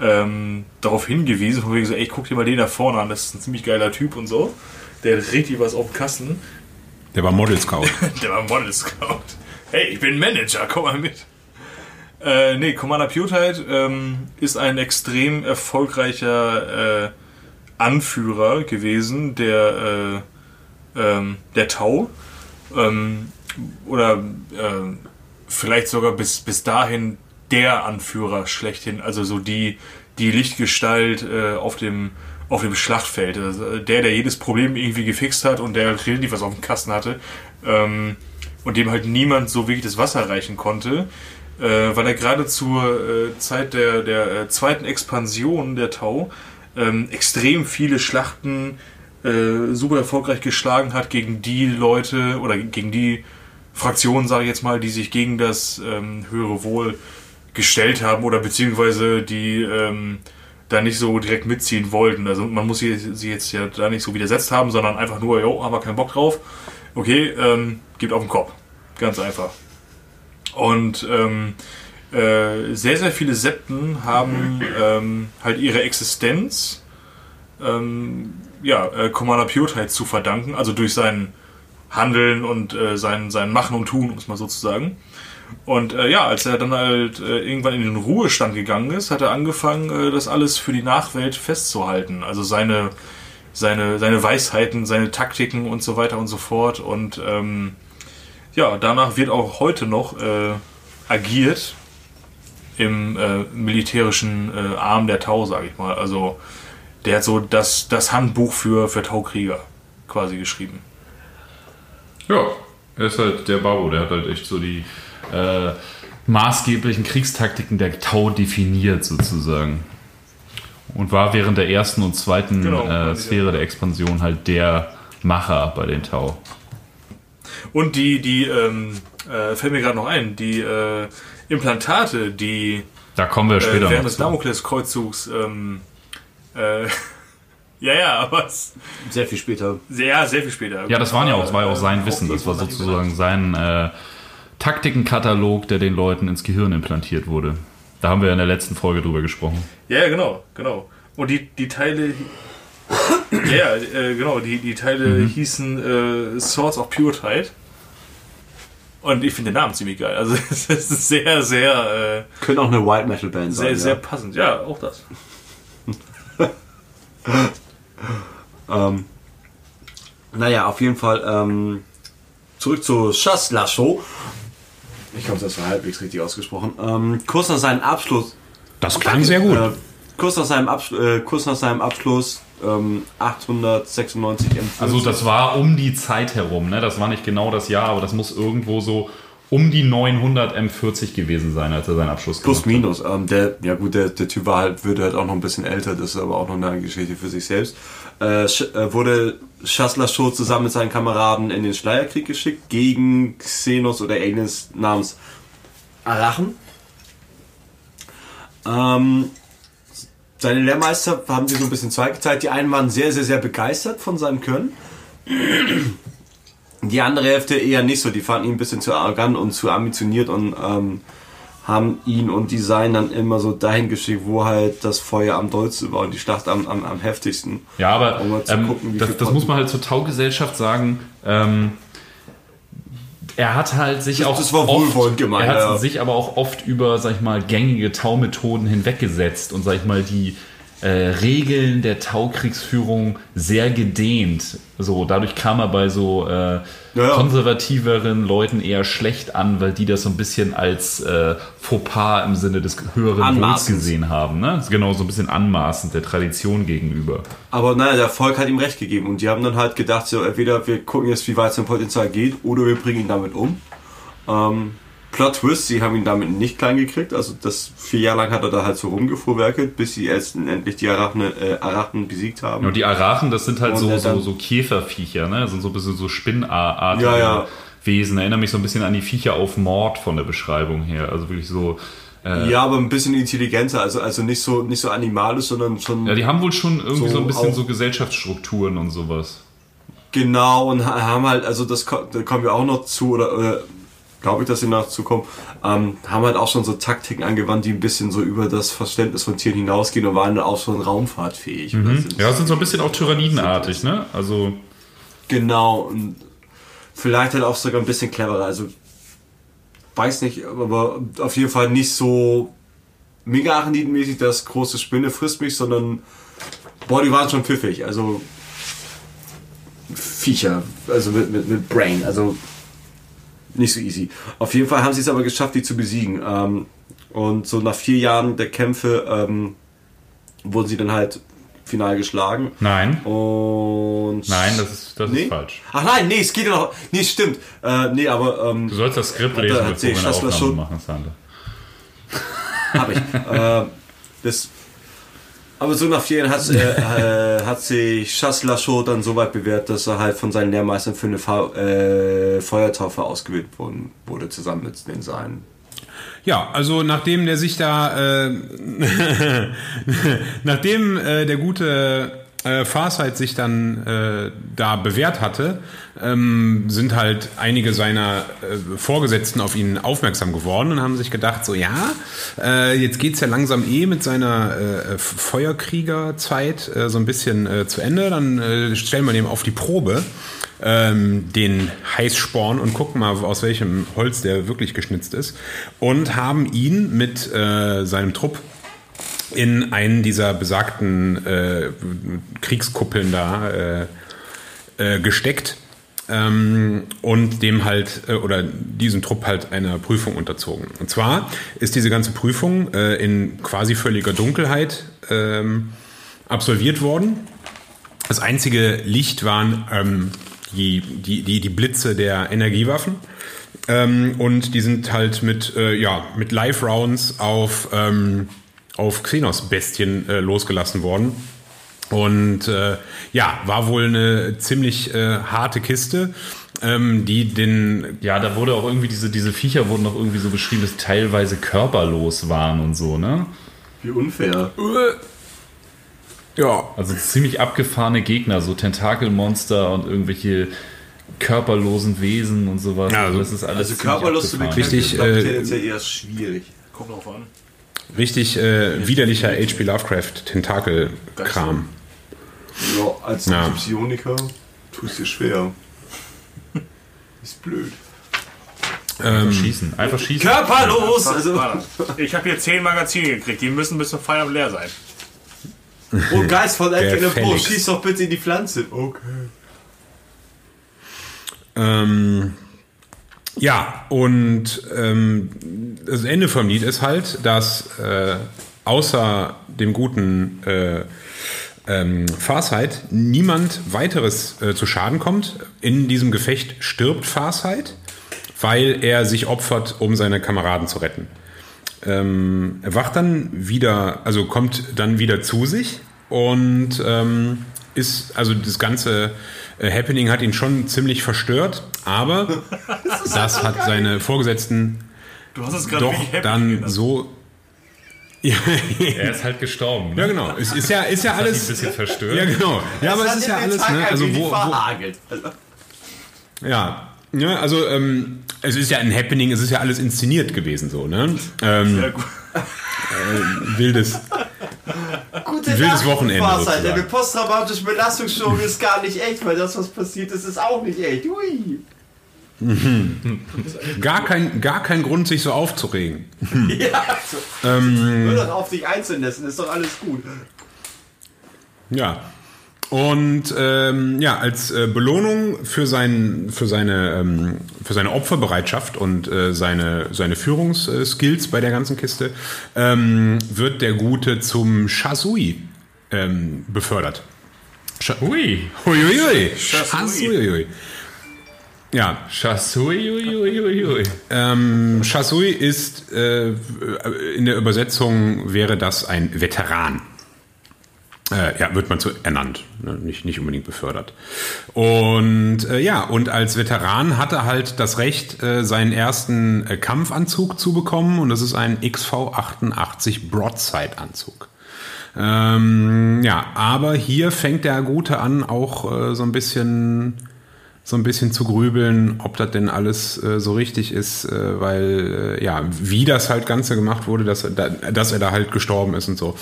ähm, darauf hingewiesen, von wegen so, ey, guck dir mal den da vorne an, das ist ein ziemlich geiler Typ und so. Der hat richtig was auf dem Kasten. Der war Model Scout. der war Model Scout. Hey, ich bin Manager, komm mal mit. Äh, nee, Commander Pewtide ähm, ist ein extrem erfolgreicher äh, Anführer gewesen, der, äh, ähm, der Tau. Ähm, oder äh, vielleicht sogar bis, bis dahin der Anführer schlechthin. Also so die, die Lichtgestalt äh, auf, dem, auf dem Schlachtfeld. Also der, der jedes Problem irgendwie gefixt hat und der relativ was auf dem Kasten hatte. Ähm, und dem halt niemand so wirklich das Wasser reichen konnte. Äh, weil er gerade zur äh, Zeit der, der äh, zweiten Expansion der Tau ähm, extrem viele Schlachten äh, super erfolgreich geschlagen hat gegen die Leute oder gegen die Fraktionen, sage ich jetzt mal, die sich gegen das ähm, höhere Wohl gestellt haben oder beziehungsweise die ähm, da nicht so direkt mitziehen wollten. Also man muss sie, sie jetzt ja da nicht so widersetzt haben, sondern einfach nur, jo, haben wir keinen Bock drauf. Okay, ähm, gibt auf den Kopf. Ganz einfach. Und ähm, äh, sehr, sehr viele Septen haben ähm, halt ihre Existenz ähm, ja, äh, Commander Pure zu verdanken, also durch sein Handeln und äh, sein, sein Machen und Tun, um es mal so zu sagen. Und äh, ja, als er dann halt äh, irgendwann in den Ruhestand gegangen ist, hat er angefangen, äh, das alles für die Nachwelt festzuhalten. Also seine, seine, seine Weisheiten, seine Taktiken und so weiter und so fort. Und ähm, ja, danach wird auch heute noch äh, agiert im äh, militärischen äh, Arm der Tau, sage ich mal. Also der hat so das, das Handbuch für, für Taukrieger quasi geschrieben. Ja, er ist halt der Babo, der hat halt echt so die äh, maßgeblichen Kriegstaktiken der Tau definiert sozusagen. Und war während der ersten und zweiten Genau, äh, Sphäre der Expansion halt der Macher bei den Tau. Und die, die, ähm, äh, fällt mir gerade noch ein, die äh, Implantate, die Da kommen wir äh, später während noch des zu. Damokleskreuzugs, ähm, äh, ja, ja, aber es, Sehr viel später. sehr, sehr viel später. Ja, das waren ja auch, das war ja auch Äh, sein Wissen. Das war sozusagen sein äh, Taktikenkatalog, der den Leuten ins Gehirn implantiert wurde. Da haben wir in der letzten Folge drüber gesprochen. Ja, genau, genau. Und die, die Teile. ja, äh, genau, die, die Teile Mhm. hießen äh, Swords of Pure Tide. Und ich finde den Namen ziemlich geil. Also es ist sehr, sehr, äh, Könnte auch eine White Metal Band sehr, sein. sehr ja. passend. Ja, auch das. Ähm, naja, auf jeden Fall ähm, zurück zu Chas Lasso. Ich glaube, das war halbwegs richtig ausgesprochen. Ähm, kurz nach seinem Abschluss. Das klang sehr gut. Äh, kurz, nach seinem Absch äh, kurz nach seinem Abschluss ähm, 896 M40. Also das war um die Zeit herum, ne? Das war nicht genau das Jahr, aber das muss irgendwo so um die 900 M40 gewesen sein, als er seinen Abschluss Plus gemacht minus. Ähm, der, ja gut, der, der Typ war halt, würde halt auch noch ein bisschen älter, das ist aber auch noch eine Geschichte für sich selbst. Äh, äh, wurde Chaslashow zusammen mit seinen Kameraden in den Schleierkrieg geschickt gegen Xenos oder Aliens namens Arachen. Ähm, seine Lehrmeister haben sie so ein bisschen zweigeteilt. Die einen waren sehr, sehr, sehr begeistert von seinem Können. Die andere Hälfte eher nicht so. Die fanden ihn ein bisschen zu arrogant und zu ambitioniert und ähm, haben ihn und die Sein dann immer so dahin geschickt, wo halt das Feuer am dollsten war und die Schlacht am, am, am heftigsten. Ja, aber Um ähm, gucken, das, das muss man halt zur Taugesellschaft sagen. Ähm, er hat halt sich Das- auch das oft, gemeint, er hat ja. sich aber auch oft über, sag ich mal, gängige Taumethoden hinweggesetzt und, sag ich mal, die äh, Regeln der Taukriegsführung sehr gedehnt. So, dadurch kam er bei so äh, ja. konservativeren Leuten eher schlecht an, weil die das so ein bisschen als äh, Fauxpas im Sinne des höheren Wohls Anmaßend. gesehen haben. Ne? Genau, so ein bisschen anmaßend der Tradition gegenüber. Aber naja, der Volk hat ihm recht gegeben und die haben dann halt gedacht, so entweder wir gucken jetzt, wie weit sein Potenzial geht, oder wir bringen ihn damit um. Ähm, Plot Twist, sie haben ihn damit nicht klein gekriegt, also das vier Jahre lang hat er da halt so rumgefuhrwerkelt, bis sie erst endlich die Arachne, äh, Arachen besiegt haben. Und die Arachen, das sind halt Und so, so, so Käferviecher, ne? Das sind so ein bisschen so spinnartige Ja, ja. Wesen. Erinnert mich so ein bisschen an die Viecher auf Mord von der Beschreibung her. Also wirklich so. Äh, ja, aber ein bisschen intelligenter, also, also nicht so nicht so animalisch, sondern schon ja, die haben wohl schon irgendwie so, So ein bisschen so Gesellschaftsstrukturen und sowas. Genau, und ha- haben halt, also das da kommen wir auch noch zu, oder, oder glaube ich, dass sie noch zukommen, ähm, haben halt auch schon so Taktiken angewandt, die ein bisschen so über das Verständnis von Tieren hinausgehen und waren dann auch schon raumfahrtfähig. Oder sind- Ja, das sind so ein bisschen auch tyrannidenartig, ne? Also. Genau, und vielleicht halt auch sogar ein bisschen cleverer, also weiß nicht, aber auf jeden Fall nicht so mega Arachniden-mäßig, das große Spinne frisst mich, sondern boah, die waren schon pfiffig, also Viecher, also mit, mit, mit Brain, also nicht so easy. Auf jeden Fall haben sie es aber geschafft, die zu besiegen. Ähm, und so nach vier Jahren der Kämpfe ähm, wurden sie dann halt final geschlagen. Nein. Und Nein, das ist, das Nee? ist falsch. Ach nein, nee, es geht ja noch. Nee, stimmt. Äh, nee, aber ähm, Du sollst das Skript lesen, bevor wir eine Aufnahme schon- machen, Sander. habe ich. äh, das, aber so nach vier Jahren hat, äh, äh, hat sich Chaslaschaud dann so weit bewährt, dass er halt von seinen Lehrmeistern für eine Fa äh, Feuertaufe ausgewählt worden, wurde, zusammen mit den Seinen. Ja, also nachdem der sich da, äh, nachdem äh, der gute äh, Farsight sich dann äh, da bewährt hatte, ähm, sind halt einige seiner äh, Vorgesetzten auf ihn aufmerksam geworden und haben sich gedacht, so ja, äh, jetzt geht's ja langsam eh mit seiner äh, Feuerkriegerzeit äh, so ein bisschen äh, zu Ende, dann äh, stellen wir dem auf die Probe ähm, den Heißsporn und gucken mal, aus welchem Holz der wirklich geschnitzt ist. Und haben ihn mit äh, seinem Trupp in einen dieser besagten äh, Kriegskuppeln da äh, äh, gesteckt ähm, und dem halt äh, oder diesem Trupp halt einer Prüfung unterzogen. Und zwar ist diese ganze Prüfung äh, in quasi völliger Dunkelheit ähm, absolviert worden. Das einzige Licht waren ähm, die, die, die, die Blitze der Energiewaffen. Ähm, und die sind halt mit, äh, ja, mit Live-Rounds auf, ähm, auf Xenos-Bestien äh, losgelassen worden. Und äh, ja, war wohl eine ziemlich äh, harte Kiste, ähm, die den Ja, da wurde auch irgendwie diese, diese Viecher wurden auch irgendwie so beschrieben, dass teilweise körperlos waren und so, ne? Wie unfair. ja, Also ziemlich abgefahrene Gegner, so Tentakelmonster und irgendwelche körperlosen Wesen und sowas. Ja, also- das ist alles Also körperlos zu bekämpfen, Richtig, ist, äh, tendenziell eher schwierig. Kommt drauf an. Richtig äh, widerlicher H.P. Lovecraft-Tentakel-Kram. Ja, als Ja. Psioniker tust dir schwer. Ist blöd. Einfach schießen, einfach schießen. Körperlos! Also. Ich habe hier zehn Magazine gekriegt, die müssen bis zum Feierabend leer sein. oh, Geist von Der Edgar Pro, Felix. schieß doch bitte in die Pflanze. Okay. Ähm, ja, und ähm, das Ende vom Lied ist halt, dass äh, außer dem guten äh, ähm, Farsight niemand weiteres äh, zu Schaden kommt. In diesem Gefecht stirbt Farsight, weil er sich opfert, um seine Kameraden zu retten. Ähm, er wacht dann wieder, also kommt dann wieder zu sich und ähm, ist, also das ganze Happening hat ihn schon ziemlich verstört, aber das hat seine Vorgesetzten Du hast es gerade doch dann so. Ja, Er ist halt gestorben. ja, Ne? genau. Es ist ja, ist ja Hat ihn ein alles. bisschen verstört. Ja, genau. Ja, aber es ist ja alles, ne? Also wo, wo, verhagelt. ja. Ja, also ähm, es ist ja ein Happening, es ist ja alles inszeniert gewesen so, ne? Ähm, Ja, gut. wildes. Gute Wildes Wochenende sozusagen. Eine posttraumatische Belastungsstörung ist gar nicht echt, weil das, was passiert ist, ist auch nicht echt. Ui. Gar kein, gar kein Grund, sich so aufzuregen. Ja, also, nur noch auf dich einzulassen, ist doch alles gut. Ja. Und ähm, ja, als äh, Belohnung für, sein, für, seine, ähm, für seine Opferbereitschaft und äh, seine, seine Führungsskills bei der ganzen Kiste ähm, wird der Gute zum Shasui ähm, befördert. Scha Hui. Huiuiui. Shasui. Shasui. Ja, Chassui, ui, ui, ui, ui. ähm, Shasui ist, äh, in der Übersetzung wäre das ein Veteran. Äh, ja, wird man zu ernannt, ne? nicht, nicht unbedingt befördert. Und äh, ja, und als Veteran hat er halt das Recht, äh, seinen ersten äh, Kampfanzug zu bekommen und das ist ein XV88 Broadside-Anzug. Ähm, ja, aber hier fängt der Gute an, auch äh, so ein bisschen so ein bisschen zu grübeln, ob das denn alles äh, so richtig ist, äh, weil äh, ja, wie das halt Ganze gemacht wurde, dass, er da, dass er da halt gestorben ist und so.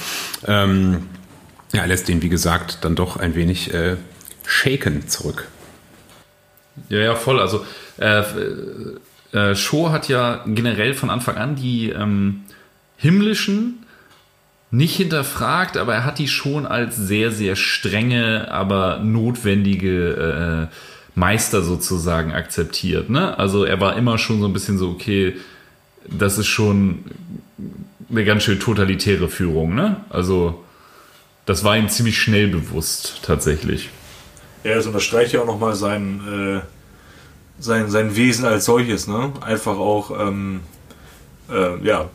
Ähm, ja, lässt ihn, wie gesagt, dann doch ein wenig äh, shaken zurück. Ja, ja, voll. Also, äh, äh, Shaw hat ja generell von Anfang an die ähm, himmlischen nicht hinterfragt, aber er hat die schon als sehr, sehr strenge, aber notwendige äh, Meister sozusagen akzeptiert. Ne? Also er war immer schon so ein bisschen so, okay, das ist schon eine ganz schön totalitäre Führung. Ne? Also das war ihm ziemlich schnell bewusst, tatsächlich. Ja, das unterstreicht ja auch nochmal sein, äh, sein, sein Wesen als solches, ne? Einfach auch, ähm, äh, ja,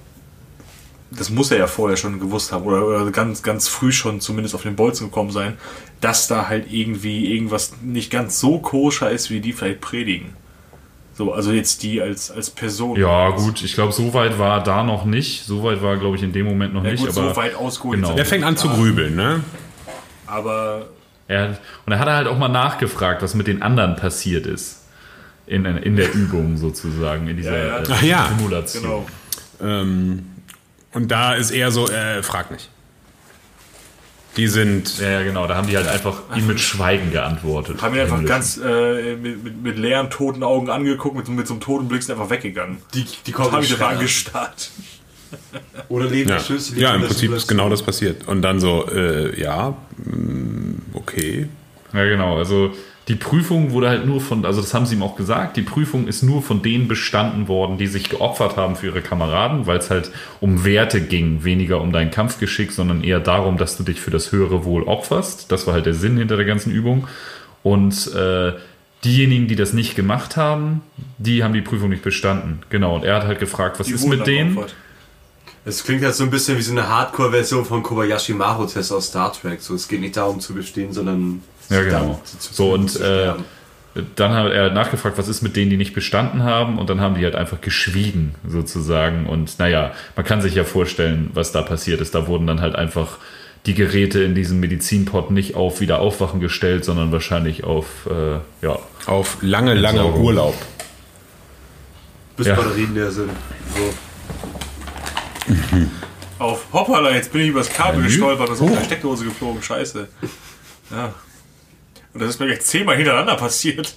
das muss er ja vorher schon gewusst haben oder, oder ganz, ganz früh schon zumindest auf den Bolzen gekommen sein, dass da halt irgendwie irgendwas nicht ganz so koscher ist, wie die vielleicht predigen. So, also jetzt die als, als Person. Ja, gut, ich glaube, so weit war da noch nicht. So weit war, glaube ich, in dem Moment noch Ja, nicht. gut, aber so weit ausgeholt. genau. Der wir fängt an zu grübeln, ne? Aber Er, und da hat er halt auch mal nachgefragt, was mit den anderen passiert ist. In, in der Übung sozusagen, in dieser Ja, ja. äh, Ach ja. Simulation. genau. Ähm, und da ist eher so, äh, frag nicht. Die sind, Ja, ja, genau. Da haben die halt einfach ihm mit Schweigen geantwortet. Haben ihn einfach ganz äh, mit, mit, mit leeren, toten Augen angeguckt, mit, so- mit so einem toten Blick sind einfach weggegangen. Die, die Haben kommen mich einfach angestarrt. Oder leben ja, Schlüssel, ja im Prinzip ist genau das passiert. Und dann so, äh, ja, mm, okay. Ja, genau. Also die Prüfung wurde halt nur von, also das haben sie ihm auch gesagt, die Prüfung ist nur von denen bestanden worden, die sich geopfert haben für ihre Kameraden, weil es halt um Werte ging, weniger um dein Kampfgeschick, sondern eher darum, dass du dich für das höhere Wohl opferst. Das war halt der Sinn hinter der ganzen Übung. Und äh, diejenigen, die das nicht gemacht haben, die haben die Prüfung nicht bestanden. Genau. Und er hat halt gefragt, was Die ist mit denen? Es klingt halt so ein bisschen wie so eine Hardcore-Version von Kobayashi Maru-Test aus Star Trek. So, es geht nicht darum zu bestehen, sondern Ja, genau. So, und äh, dann hat er nachgefragt, was ist mit denen, die nicht bestanden haben, und dann haben die halt einfach geschwiegen, sozusagen. Und naja, man kann sich ja vorstellen, was da passiert ist. Da wurden dann halt einfach die Geräte in diesem Medizinpot nicht auf Wiederaufwachen gestellt, sondern wahrscheinlich auf, äh, ja, Auf lange, lange Entsorgung. Urlaub. bis ja. Batterien leer sind. So. Auf Hoppala, jetzt bin ich übers Kabel gestolpert und ist aus der Steckdose geflogen. Scheiße. Ja. Und das ist mir gleich zehnmal hintereinander passiert.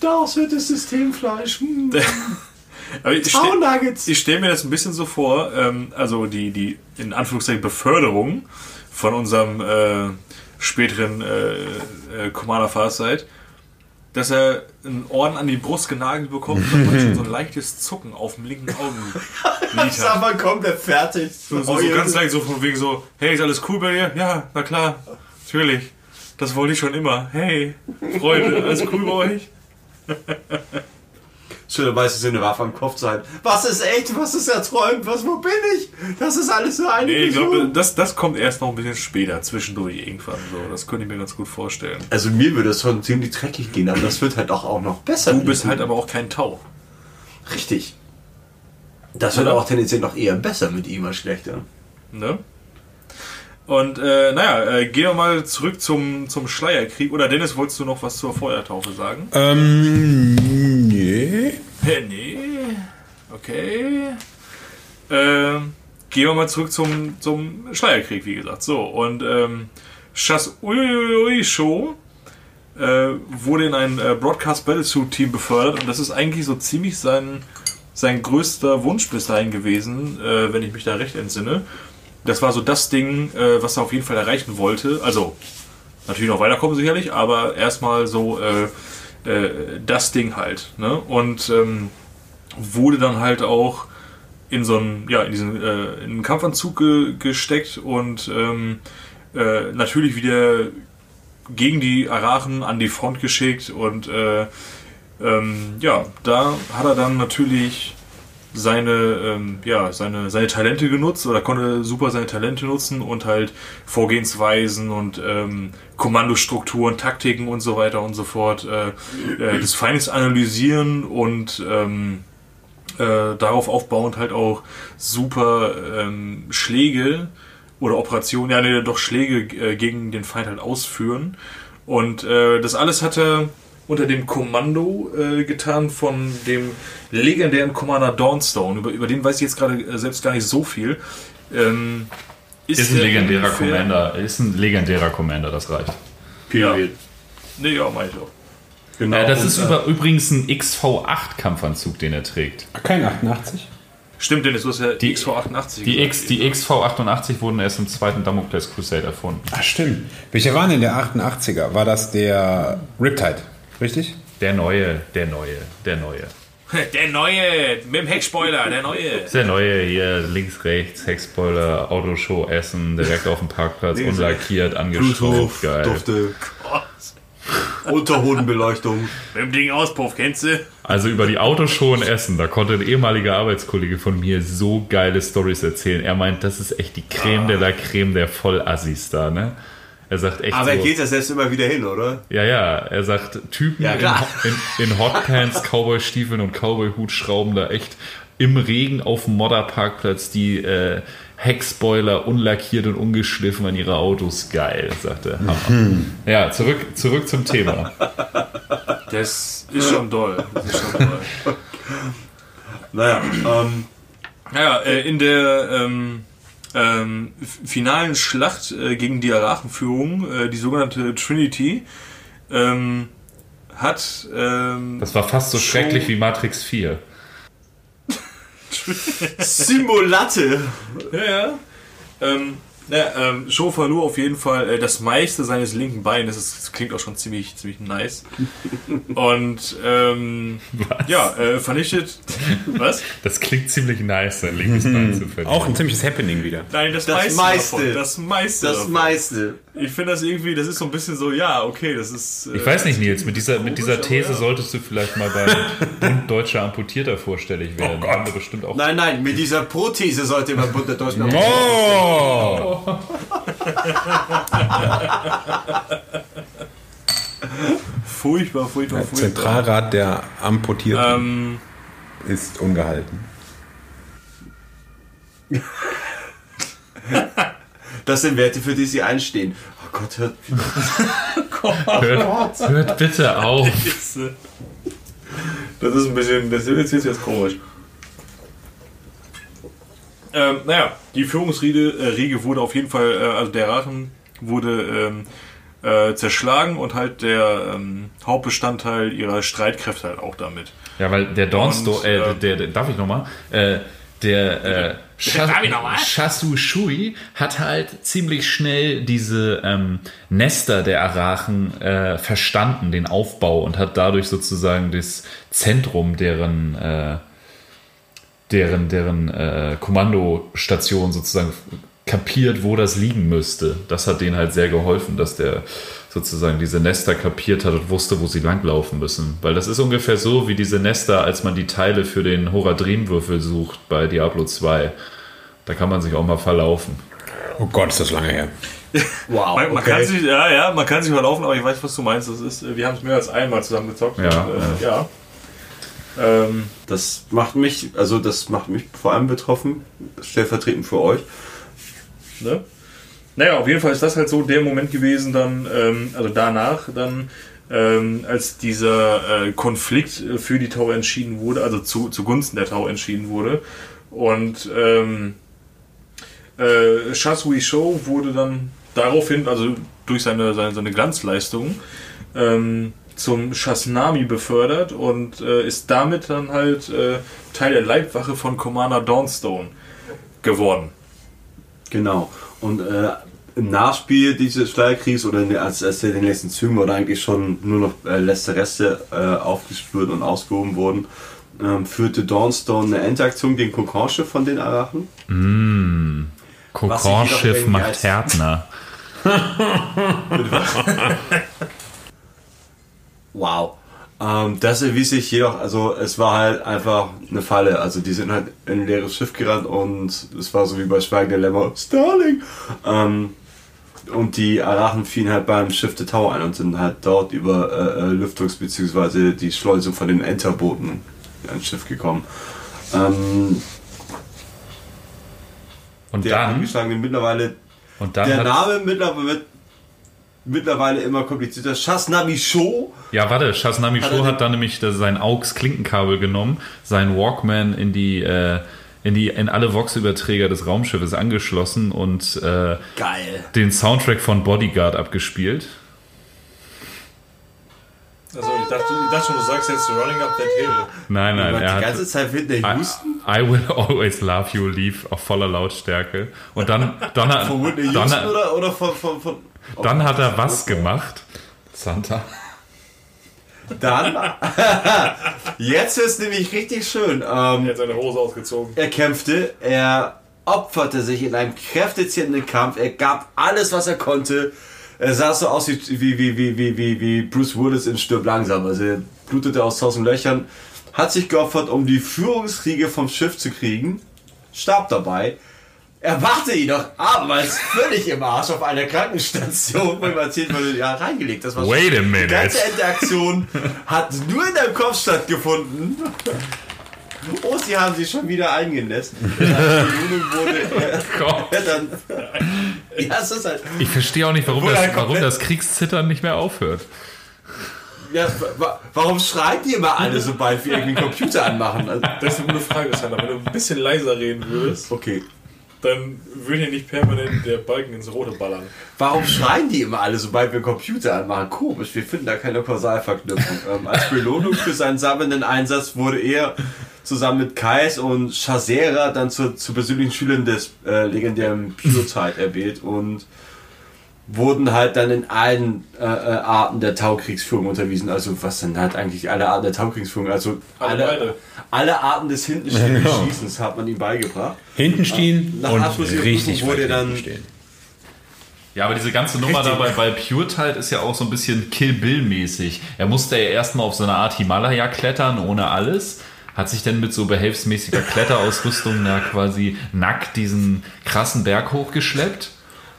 Das wird das Systemfleisch. Hm. Aber ich stell, stelle mir das ein bisschen so vor, ähm, also die, die in Anführungszeichen Beförderung von unserem äh, späteren äh, äh, Commander Farsight, dass er einen Orden an die Brust genagelt bekommt und man schon so ein leichtes Zucken auf dem linken Augenlid Sag hat. mal, komplett fertig. So, so, so ganz leicht so von wegen so, hey, ist alles cool bei dir? Ja, na klar. Natürlich. Das wollte ich schon immer. Hey, Freunde, alles cool bei euch? Schöne weiße so eine Waffe am Kopf sein. Was ist echt? Was ist erträumt? Was, wo bin ich? Das ist alles so eine Nee, ich glaube, das, das kommt erst noch ein bisschen später, zwischendurch irgendwann. So, das könnte ich mir ganz gut vorstellen. Also mir würde es schon ziemlich dreckig gehen, aber das wird halt auch, auch noch besser. Du bist halt aber auch kein Tau. Richtig. Das wird Oder? auch tendenziell noch eher besser mit ihm als schlechter. Ne? Und äh, naja, äh, gehen wir mal zurück zum, zum Schleierkrieg. Oder Dennis, wolltest du noch was zur Feuertaufe sagen? Ähm, nee. Nee. Okay. Ähm, gehen wir mal zurück zum, zum Schleierkrieg, wie gesagt. So, und ähm, Chas Uiuiui Show äh, wurde in ein äh, Broadcast Battlesuit Team befördert und das ist eigentlich so ziemlich sein, sein größter Wunsch bis dahin gewesen, äh, wenn ich mich da recht entsinne. Das war so das Ding, äh, was er auf jeden Fall erreichen wollte. Also, natürlich noch weiterkommen sicherlich, aber erstmal so äh, äh, das Ding halt. Ne? Und ähm, wurde dann halt auch in so einen, ja, in diesen äh, in einen Kampfanzug ge gesteckt und ähm, äh, natürlich wieder gegen die Arachen an die Front geschickt und äh, ähm, ja, da hat er dann natürlich seine, ähm, ja, seine, seine Talente genutzt oder konnte super seine Talente nutzen und halt Vorgehensweisen und ähm, Kommandostrukturen, Taktiken und so weiter und so fort äh, äh, des Feindes analysieren und ähm, äh, darauf aufbauend halt auch super ähm, Schläge oder Operationen, ja, nee, doch Schläge äh, gegen den Feind halt ausführen. Und äh, das alles hat er unter dem Kommando äh, getan von dem legendären Commander Dawnstone. Über, über den weiß ich jetzt gerade äh, selbst gar nicht so viel. Ähm, Ist ein der legendärer ungefähr- Commander. Ist ein legendärer Commander, das reicht. Period. Nee, ja, meine ich auch. Genau. Äh, das Und, ist über, übrigens ein XV8-Kampfanzug, den er trägt. Kein 88? Stimmt, Dennis, du hast ja Die- XV88 Die. X, die XV88 wurden erst im zweiten Damocles Crusade erfunden. Ach, stimmt. Welcher war denn der 88er? War das der Riptide? Richtig? Der neue, der neue, der neue. Der neue, mit dem Heckspoiler, der neue. Der neue hier, links, rechts, Heckspoiler, Autoshow, Essen, direkt auf dem Parkplatz, unlackiert, angeschraubt. Bluetooth, Geil. Dufte, Unterhodenbeleuchtung. Mit dem Ding Auspuff, kennst du? Also über die Autoshow in Essen, da konnte ein ehemaliger Arbeitskollege von mir so geile Stories erzählen. Er meint, das ist echt die Creme de la Creme der Vollassis da, ne? Er sagt echt Aber er so, geht ja selbst immer wieder hin, oder? Ja, ja, er sagt, Typen Ja, in, in, in Hotpants, Cowboy-Stiefeln und Cowboy-Hut schrauben da echt im Regen auf dem Modderparkplatz die äh, Heckspoiler unlackiert und ungeschliffen an ihre Autos. Geil, sagt er. Hammer. Ja, zurück, zurück zum Thema. Das ist schon doll. Das ist schon doll. Naja, ähm, Naja, äh, in der ähm, ähm, finalen Schlacht äh, gegen die Arachenführung, äh, die sogenannte Trinity, ähm, hat ähm, Das war fast so schrecklich wie Matrix 4. Simulatte. Ja, ja. Ähm, ja, ähm, Show verlor auf jeden Fall äh, das meiste seines linken Beines. Das, das klingt auch schon ziemlich, ziemlich nice. Und ähm, ja, äh, vernichtet. Was? Das klingt ziemlich nice, sein linkes Bein zu verlieren. Auch ein ziemliches Happening wieder. Nein, das, Das meiste. meiste. Davon, das meiste. Das davon. meiste. Ich finde das irgendwie, das ist so ein bisschen so, ja, okay, das ist. äh, Ich weiß nicht, Nils, mit dieser, mit dieser These ja. solltest du vielleicht mal beim Bund Deutscher Amputierter vorstellig werden. Haben wir bestimmt auch Nein, nein, mit dieser Prothese sollte man Bund der Deutschen Oh! Furchtbar, furchtbar, Der furchtbar. Zentralrat der Amputierten Ähm, ist ungehalten. Das sind Werte, für die sie einstehen. Oh Gott, hört. Hört, hört bitte auf. das ist ein bisschen, das ist jetzt, jetzt komisch. Ähm, naja, die Führungsriege äh, Riege wurde auf jeden Fall, äh, also der Rachen wurde ähm, äh, zerschlagen und halt der ähm, Hauptbestandteil ihrer Streitkräfte halt auch damit. Ja, weil der Und, äh, äh, der, der, darf ich nochmal? Äh, der äh? Shasu Shui hat halt ziemlich schnell diese ähm, Nester der Arachen äh, verstanden, den Aufbau und hat dadurch sozusagen das Zentrum deren äh, deren deren äh, Kommandostation sozusagen kapiert, wo das liegen müsste. Das hat denen halt sehr geholfen, dass der sozusagen diese Nester kapiert hat und wusste, wo sie langlaufen müssen. Weil das ist ungefähr so wie diese Nester, als man die Teile für den Horadrim-Würfel sucht bei Diablo 2. Da kann man sich auch mal verlaufen. Oh Gott, ist das lange her. Wow. Man, man okay. kann sich, ja, ja, man kann sich verlaufen, aber ich weiß, was du meinst. Das ist, wir haben es mehr als einmal zusammen gezockt. Ja, und, äh, ja. Ähm, Das macht mich, also das macht mich vor allem betroffen, stellvertretend für euch. ne? Naja, auf jeden Fall ist das halt so der Moment gewesen, dann, ähm, also danach, dann, ähm, als dieser äh, Konflikt äh, für die Tau entschieden wurde, also zu, zugunsten der Tau entschieden wurde. Und ähm, äh, Shasui Show wurde dann daraufhin, also durch seine, seine, seine Glanzleistung, ähm, zum Shasnami befördert und äh, ist damit dann halt äh, Teil der Leibwache von Commander Dawnstone geworden. Genau. Und äh, im Nachspiel dieses Schleierkriegs oder in der, als, als er in den letzten Zügen wurde eigentlich schon nur noch äh, letzte Reste äh, aufgespürt und ausgehoben wurden, ähm, führte Dawnstone eine Endaktion gegen Kokorsche von den Arachen. Kokorschiff irgendwie macht Härtner. Wow. Ähm, das erwies sich jedoch, also es war halt einfach eine Falle. Also die sind halt in ein leeres Schiff gerannt und es war so wie bei Schweigen der Lämmer, Starling! Ähm, und die Arachen fielen halt beim Schiff der Tower ein und sind halt dort über äh, äh, Lüftungs- bzw. die Schleusung von den Enterbooten ans Schiff gekommen. Ähm, Und der dann, mittlerweile, und dann der Name mittlerweile wird mittlerweile immer komplizierter. Shasnami Show Ja, warte, Shasnami Hat Show hat dann nämlich sein AUX-Klinkenkabel genommen, seinen Walkman in die, äh, in die, in alle Vox-Überträger des Raumschiffes angeschlossen und äh, Geil. den Soundtrack von Bodyguard abgespielt. Also ich dachte, ich dachte schon, du sagst jetzt Running Up That Hill. Nein, nein, die er hat ganze Zeit wird der I, Houston. I will always love you lief auf voller Lautstärke. Und dann, dann, hat- Von Whitney dann, Houston oder, oder von, von, von dann hat er was gemacht? Santa. Dann, jetzt ist nämlich richtig schön. Ähm, Er hat seine Hose ausgezogen. er kämpfte, er opferte sich in einem kräftezehrenden Kampf, er gab alles, was er konnte. Er sah so aus wie, wie, wie, wie, wie, wie, wie Bruce Willis in Stirb langsam. Also er blutete aus tausend Löchern, hat sich geopfert, um die Führungsriege vom Schiff zu kriegen, starb dabei. Er wachte jedoch abermals völlig im Arsch auf einer Krankenstation, wo ihm erzählt wurde, ja, reingelegt. Das war Wait a Die minute. ganze Interaktion hat nur in deinem Kopf stattgefunden. Oh, sie haben sich schon wieder eingenässt. Die wurde. Ja, halt. Ich verstehe auch nicht, warum das, er warum das Kriegszittern nicht mehr aufhört. Ja, wa- warum schreien die immer alle, sobald wir irgendwie einen Computer anmachen? Also, Das ist eine gute Frage, Sandra. Wenn du ein bisschen leiser reden würdest, okay. Dann würde hier nicht permanent der Balken ins Rote ballern. Warum schreien die immer alle, sobald wir einen Computer anmachen? Komisch, wir finden da keine Kausalverknüpfung. ähm, als Belohnung für seinen sammelnden Einsatz wurde er zusammen mit Kais und Shazera dann zu, zu persönlichen Schülern des äh, legendären Pure-Tide erwählt und wurden halt dann in allen äh, äh, Arten der Taukriegsführung unterwiesen. Also was sind halt eigentlich alle Arten der Taukriegsführung? Also Alle alle, alle Arten des Hintenstehens Genau. Schießens hat man ihm beigebracht. Hinten stehen Nach und richtig wurde weit dann- stehen. Ja, aber diese ganze Nummer Richtig. dabei bei Pure Tide ist ja auch so ein bisschen Kill Bill mäßig. Er musste ja erstmal auf so eine Art Himalaya klettern ohne alles. Hat sich dann mit so behelfsmäßiger Kletterausrüstung da quasi nackt diesen krassen Berg hochgeschleppt,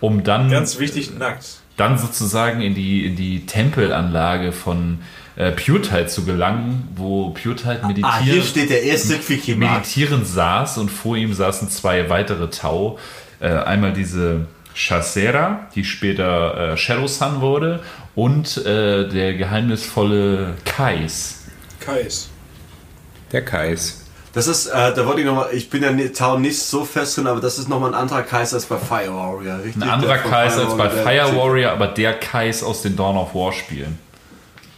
um dann, Ganz wichtig, nackt. dann sozusagen in die, in die Tempelanlage von äh, Pure Tide zu gelangen, wo Pure Tide meditieren, Ah, hier steht der erste meditierend saß und vor ihm saßen zwei weitere Tau. Äh, einmal diese Chasera, die später äh, Shadow Sun wurde, und äh, der geheimnisvolle Kais. Kais. Der Kais. Das ist, äh, da wollte ich nochmal, ich bin ja nicht, Town nicht so fest drin, aber das ist nochmal ein anderer Kais als bei Fire Warrior, richtig? Ein anderer Kais als bei Fire Warrior, aber der Kais aus den Dawn of War Spielen.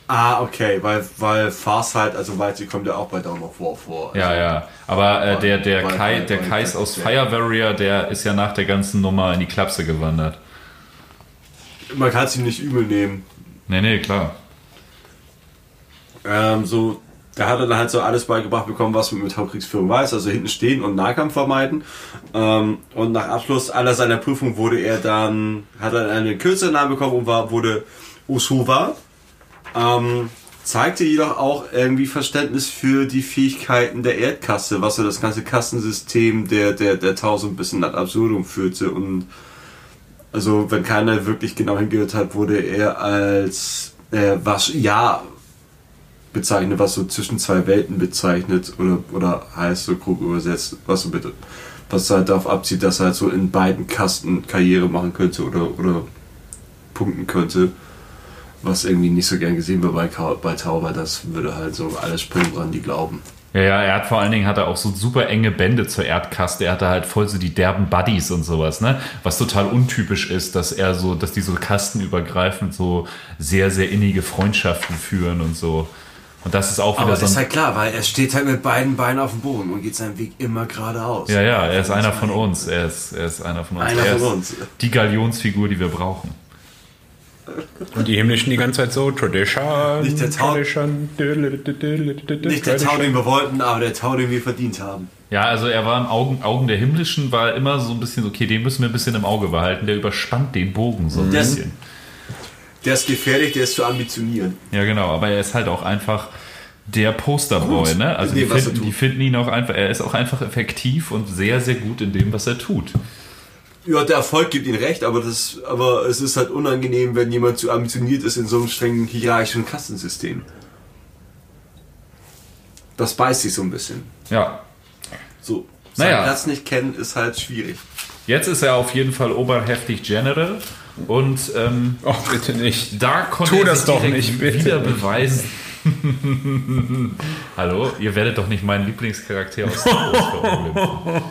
Ah, okay, weil, weil Farsight, also weil sie kommt ja auch bei Dawn of War vor. Also, Ja, ja. Aber äh, der, der, Bei- Kai, der Kais aus Fire Warrior, der ist ja nach der ganzen Nummer in die Klapse gewandert. Man kann es ihm nicht übel nehmen. Nee, nee, klar. Ähm, so da hat er dann halt so alles beigebracht bekommen, was man mit Hauptkriegsführung weiß, also hinten stehen und Nahkampf vermeiden. Ähm, und nach Abschluss aller seiner Prüfung wurde er dann, hat er einen kürzeren Namen bekommen und war, wurde Usuwa. Ähm, zeigte jedoch auch irgendwie Verständnis für die Fähigkeiten der Erdkasse, was so das ganze Kastensystem der, der, der Tau so ein bisschen ad absurdum führte und also wenn keiner wirklich genau hingehört hat, wurde er als äh, was ja bezeichnet, was so zwischen zwei Welten bezeichnet oder, oder heißt so grob übersetzt, was so bitte, was halt darauf abzieht, dass er halt so in beiden Kasten Karriere machen könnte oder, oder punkten könnte. Was irgendwie nicht so gern gesehen wird bei, bei Tau, das würde halt so alles springen, woran die glauben. Ja, ja, er hat vor allen Dingen hat er auch so super enge Bände zur Erdkaste. Er hatte halt voll so die derben Buddies und sowas, ne? Was total untypisch ist, dass er so, dass die so kastenübergreifend so sehr, sehr innige Freundschaften führen und so. Und das ist auch wieder Aber so das ist halt klar, weil er steht halt mit beiden Beinen auf dem Boden und geht seinen Weg immer geradeaus. Ja, ja, er ist einer von uns. Er ist, er ist einer von uns. Einer er von ist uns. Die Galionsfigur, die wir brauchen. Und die himmlischen die ganze Zeit so Tradition. Nicht der Tau- Tradition. Nicht der Tau, den wir wollten, aber der Tau, den wir verdient haben. Ja, also er war im Augen, Augen der Himmlischen, war immer so ein bisschen, okay, den müssen wir ein bisschen im Auge behalten. Der überspannt den Bogen so ein Das- bisschen. Der ist gefährlich, der ist zu ambitionieren. Ja, genau, aber er ist halt auch einfach der Posterboy, Gut ne? Also in die finden, die finden ihn auch einfach, er ist auch einfach effektiv und sehr, sehr gut in dem, was er tut. Ja, der Erfolg gibt ihm recht, aber, das, aber es ist halt unangenehm, wenn jemand zu ambitioniert ist in so einem strengen hierarchischen Kastensystem. Das beißt sich so ein bisschen. Ja. So. Seinen Naja. Platz nicht kennen ist halt schwierig. Jetzt ist er auf jeden Fall oberheftig General und ähm, Oh, bitte nicht. da konnte Tu er das sich nicht, bitte wieder nicht. beweisen. Hallo, ihr werdet doch nicht meinen Lieblingscharakter aus Star Wars verunglimpfen.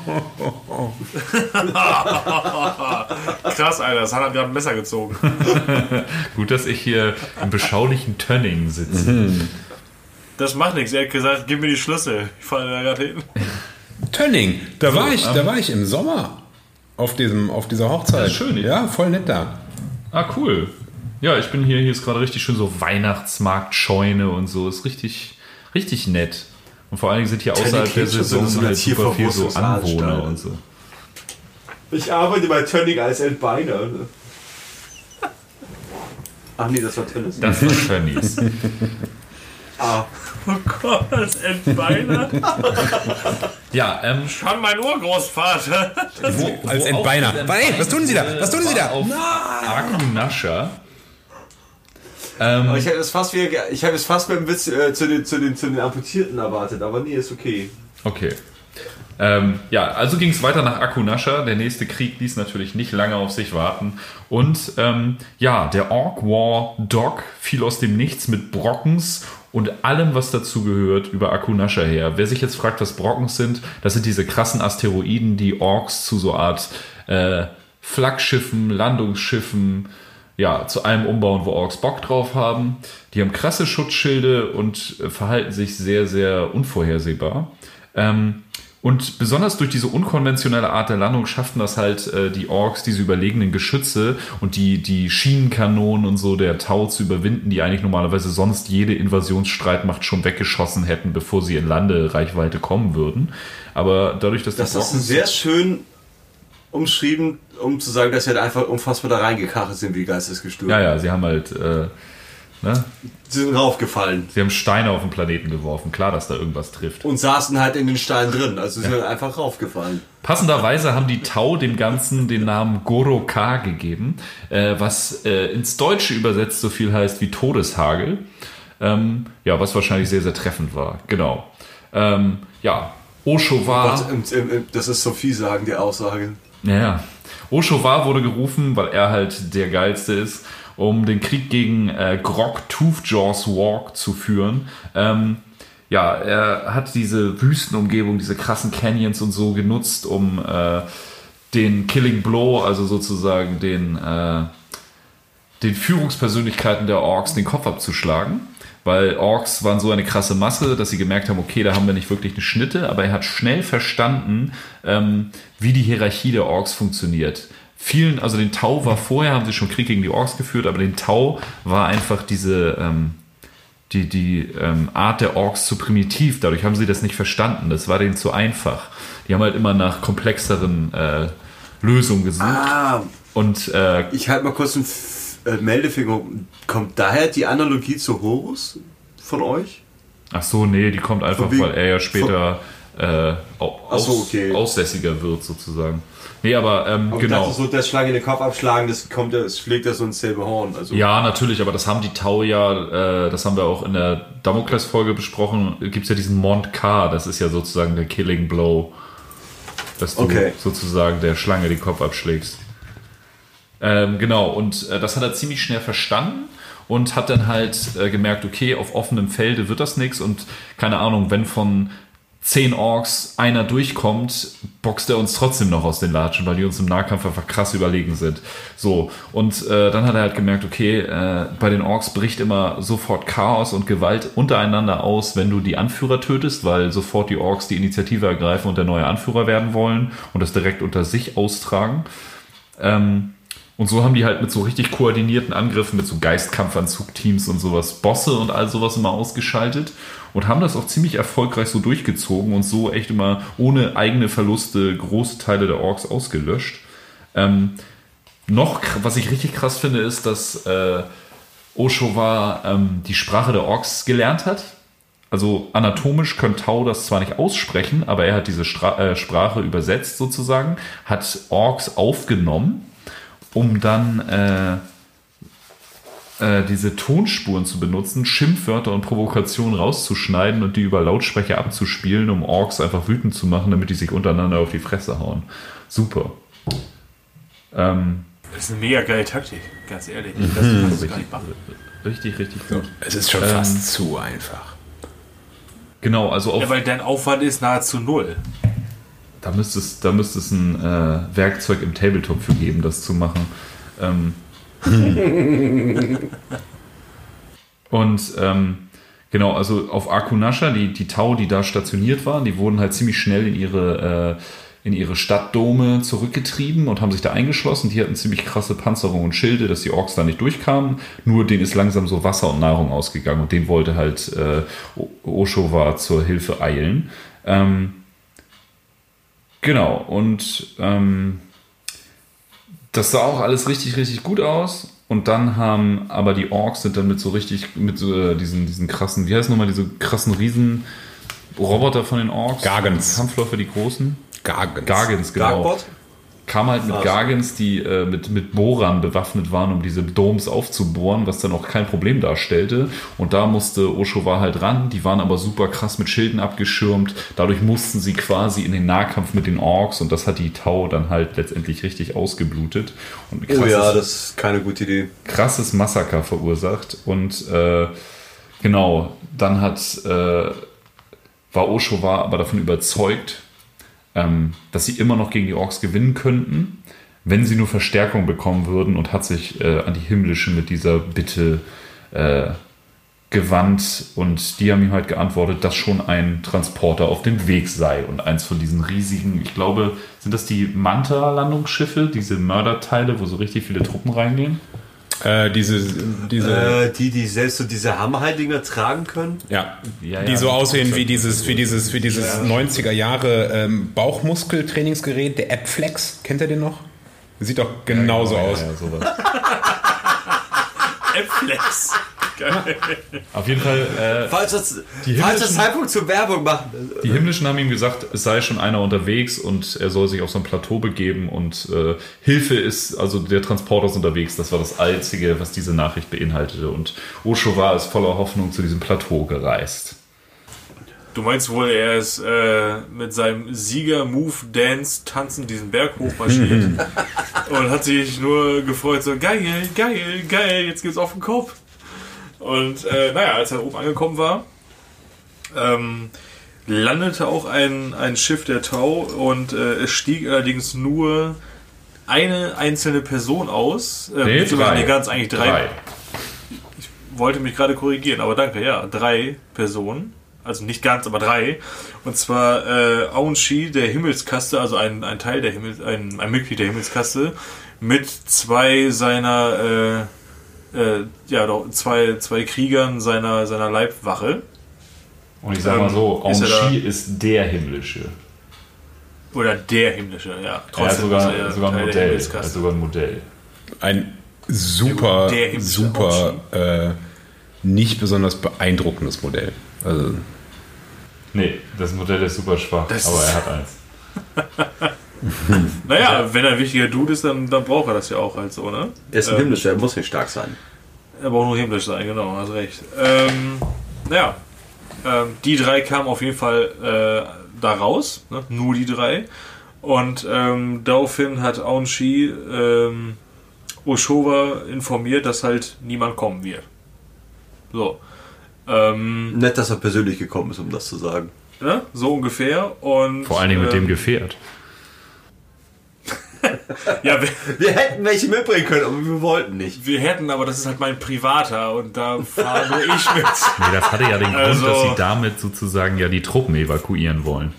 Krass, Alter, das hat er gerade ein Messer gezogen. Gut, dass ich hier im beschaulichen Tönning sitze. Das macht nichts. Er hat gesagt, gib mir die Schlüssel. Ich falle da gerade hin. Tönning, da war ich, ähm, da war ich im Sommer auf diesem, auf dieser Hochzeit. Das ist schön, Ja, voll nett da. Ah, cool. Ja, ich bin hier, hier ist gerade richtig schön so Weihnachtsmarkt, Scheune und so. Ist richtig, richtig nett. Und vor allen Dingen sind hier außerhalb der Saison du halt super viel so Anwohner und so. Ich arbeite bei Tönning als Entbeiner. Ach nee, das war Tennis. Das war Tönnies. Ah, Oh Gott, als Entbeiner. Ja, ähm, Schon mein Urgroßvater. wo, Als wo Entbeiner. auch die Hey, was tun Sie da? Was tun Sie da? Aku Nascha. aber ich hätte es fast ich habe es fast beim Witz äh, zu, den, zu, den, zu den Amputierten erwartet, aber nee, ist okay. Okay. Ähm, ja, also ging es weiter nach Akunascha. Der nächste Krieg ließ natürlich nicht lange auf sich warten. Und ähm, ja, der Orc War Dog fiel aus dem Nichts mit Brockens und allem, was dazu gehört, über Akunascha her. Wer sich jetzt fragt, was Brockens sind, das sind diese krassen Asteroiden, die Orks zu so Art äh, Flaggschiffen, Landungsschiffen, ja, zu allem umbauen, wo Orks Bock drauf haben. Die haben krasse Schutzschilde und verhalten sich sehr, sehr unvorhersehbar. Ähm, und besonders durch diese unkonventionelle Art der Landung schafften das halt äh, die Orks, diese überlegenen Geschütze und die, die Schienenkanonen und so der Tau zu überwinden, die eigentlich normalerweise sonst jede Invasionsstreitmacht schon weggeschossen hätten, bevor sie in Landereichweite kommen würden. Aber dadurch, dass Das die ist sehr schön umschrieben, um zu sagen, dass sie halt einfach unfassbar da reingekachelt sind wie geistesgestört. ja, ja, sie haben halt, äh, ne? Sie sind raufgefallen sie haben Steine auf den Planeten geworfen. Klar, dass da irgendwas trifft. und saßen halt in den Steinen drin, also sie sind halt einfach raufgefallen. Passenderweise haben die Tau dem Ganzen den Namen Goroka gegeben, äh, was äh, ins Deutsche übersetzt so viel heißt wie Todeshagel. Ähm, ja, was wahrscheinlich sehr, sehr treffend war. Genau. Ähm, ja, Osho war. Das ist so viel sagen, die Aussage. Ja, ja. Oshowar wurde gerufen, weil er halt der Geilste ist, um den Krieg gegen äh, Grog Toothjaws Walk zu führen. Ähm, ja, er hat diese Wüstenumgebung, diese krassen Canyons und so genutzt, um äh, den Killing Blow, also sozusagen den, äh, den Führungspersönlichkeiten der Orks den Kopf abzuschlagen. Weil Orks waren so eine krasse Masse, dass sie gemerkt haben, okay, da haben wir nicht wirklich eine Schnitte, aber er hat schnell verstanden, ähm, wie die Hierarchie der Orks funktioniert. Vielen, also den Tau war vorher, haben sie schon Krieg gegen die Orks geführt, aber den Tau war einfach diese, ähm, die, die ähm, Art der Orks zu primitiv. Dadurch haben sie das nicht verstanden. Das war denen zu einfach. Die haben halt immer nach komplexeren äh, Lösungen gesucht. Ah, Und äh, ich halte mal kurz einen F äh, Meldefinger. Kommt daher die Analogie zu Horus von euch? ach so, nee, die kommt einfach, Von wegen- weil er ja später äh, au- Ach so, aus, okay. aussässiger wird sozusagen. Nee, aber ähm, Und genau. ist so, das Schlange in den Kopf abschlagen, das kommt, das schlägt ja so ins selbe Horn. Also, Ja, natürlich, aber das haben die Tau ja, äh, das haben wir auch in der Damokles-Folge besprochen, gibt es ja diesen Mont K, das ist ja sozusagen der Killing Blow, dass du Okay. sozusagen der Schlange den Kopf abschlägst. Ähm, genau, und äh, das hat er ziemlich schnell verstanden und hat dann halt äh, gemerkt, okay, auf offenem Felde wird das nichts und keine Ahnung, wenn von zehn Orks einer durchkommt, boxt er uns trotzdem noch aus den Latschen, weil die uns im Nahkampf einfach krass überlegen sind. So, und äh, dann hat er halt gemerkt, okay, äh, bei den Orks bricht immer sofort Chaos und Gewalt untereinander aus, wenn du die Anführer tötest, weil sofort die Orks die Initiative ergreifen und der neue Anführer werden wollen und das direkt unter sich austragen. Ähm, und so haben die halt mit so richtig koordinierten Angriffen, mit so Geistkampfanzugteams und sowas, Bosse und all sowas immer ausgeschaltet und haben das auch ziemlich erfolgreich so durchgezogen und so echt immer ohne eigene Verluste große Teile der Orks ausgelöscht. Ähm, noch, was ich richtig krass finde, ist, dass äh, Oshowa ähm, die Sprache der Orks gelernt hat. Also anatomisch könnte Tau das zwar nicht aussprechen, aber er hat diese Stra äh, Sprache übersetzt sozusagen, hat Orks aufgenommen, um dann äh, äh, diese Tonspuren zu benutzen, Schimpfwörter und Provokationen rauszuschneiden und die über Lautsprecher abzuspielen, um Orks einfach wütend zu machen, damit die sich untereinander auf die Fresse hauen. Super. Ähm, Das ist eine mega geile Taktik, ganz ehrlich. Mhm. Das kannst du gar nicht machen. richtig, richtig gut. Es ist schon Ähm, fast zu einfach. Genau, also auf Ja, weil dein Aufwand ist nahezu null. Da müsste es, da müsste es ein äh, Werkzeug im Tabletop für geben, das zu machen. Ähm. und ähm, genau, also auf Akunasha, die, die Tau, die da stationiert waren, die wurden halt ziemlich schnell in ihre, äh, in ihre Stadtdome zurückgetrieben und haben sich da eingeschlossen. Die hatten ziemlich krasse Panzerung und Schilde, dass die Orks da nicht durchkamen. Nur denen ist langsam so Wasser und Nahrung ausgegangen und den wollte halt äh, Oshowa zur Hilfe eilen. Ähm, Genau, und ähm, das sah auch alles richtig, richtig gut aus. Und dann haben aber die Orks sind dann mit so richtig, mit so äh, diesen, diesen krassen, wie heißt nochmal, diese krassen Riesen Roboter von den Orks? Gargants. Kampfläufer, die großen? Gargans. Gargants, genau. Darkbot? Kam halt mit so. Gargants, die äh, mit, mit Bohrern bewaffnet waren, um diese Domes aufzubohren, was dann auch kein Problem darstellte. Und da musste Oshowa halt ran. Die waren aber super krass mit Schilden abgeschirmt. Dadurch mussten sie quasi in den Nahkampf mit den Orks und das hat die Tau dann halt letztendlich richtig ausgeblutet. Und ein Oh ja, krasses- das ist keine gute Idee. krasses Massaker verursacht. Und äh, genau, dann hat äh, war Oshowa aber davon überzeugt, ähm, dass sie immer noch gegen die Orks gewinnen könnten, wenn sie nur Verstärkung bekommen würden und hat sich äh, an die Himmlischen mit dieser Bitte äh, gewandt und die haben ihm halt geantwortet, dass schon ein Transporter auf dem Weg sei und eins von diesen riesigen, ich glaube, sind das die Manta-Landungsschiffe, diese Mörderteile, wo so richtig viele Truppen reingehen? Äh, diese, diese, Äh, die, die selbst so diese Hammerheilinger tragen können. ja, Ja, die ja, so aussehen wie dieses, wie dieses, wie dieses 90er Jahre ähm, Bauchmuskeltrainingsgerät, der Appflex. Kennt ihr den noch? Sieht doch genauso aus. Ja, ja, sowas. Flex. Auf jeden Fall, äh, Falls das, Die falls das Zeitpunkt zur Werbung machen. die Himmlischen haben ihm gesagt, es sei schon einer unterwegs und er soll sich auf so ein Plateau begeben und äh, Hilfe ist, also der Transporter ist unterwegs. Das war das Einzige, was diese Nachricht beinhaltete. Und Oshowa ist voller Hoffnung zu diesem Plateau gereist. Du meinst wohl, er ist äh, mit seinem Sieger-Move-Dance tanzen diesen Berg hochmarschiert und hat sich nur gefreut, so geil, geil, geil, jetzt geht's auf den Kopf. Und äh, naja, als er oben angekommen war, ähm, landete auch ein, ein Schiff der Tau und äh, es stieg allerdings nur eine einzelne Person aus. Äh, Nee, drei. nee, ganz eigentlich drei. wollte mich gerade korrigieren, aber danke, ja, drei Personen. Also nicht ganz, aber drei. Und zwar äh, Aunshi, der Himmelskaste, also ein, ein Teil der Himmels, ein, ein Mitglied der Himmelskaste, mit zwei seiner äh, ja, doch, zwei, zwei Kriegern seiner, seiner Leibwache. Und ich sag mal so, Ähm, ist ist der himmlische. Oder der himmlische, ja. Er hat Trotzdem sogar, ist er sogar ein Modell. Er hat sogar ein Modell. Ein super, super, äh, nicht besonders beeindruckendes Modell. Also, Nee, das Modell ist super schwach, Das aber er hat eins. Naja, wenn er ein wichtiger Dude ist, dann, dann braucht er das ja auch halt so, ne? Er ist ein Ähm, himmlischer, er muss nicht stark sein. Er braucht nur himmlisch sein, genau, hast recht. Ähm, naja, ähm, die drei kamen auf jeden Fall äh, da raus, ne? nur die drei. Und ähm, daraufhin hat Aounchi ähm, Oshowa informiert, dass halt niemand kommen wird. So. Ähm, Nett, dass er persönlich gekommen ist, um das zu sagen. ne? So ungefähr. Und, Vor allen Dingen mit dem ähm, Gefährt. Ja, wir, Wir hätten welche mitbringen können, aber wir wollten nicht. wir hätten, aber das ist halt mein privater und da fahre nur ich mit. Nee, das hatte ja den Grund, Also- dass sie damit sozusagen ja die Truppen evakuieren wollen.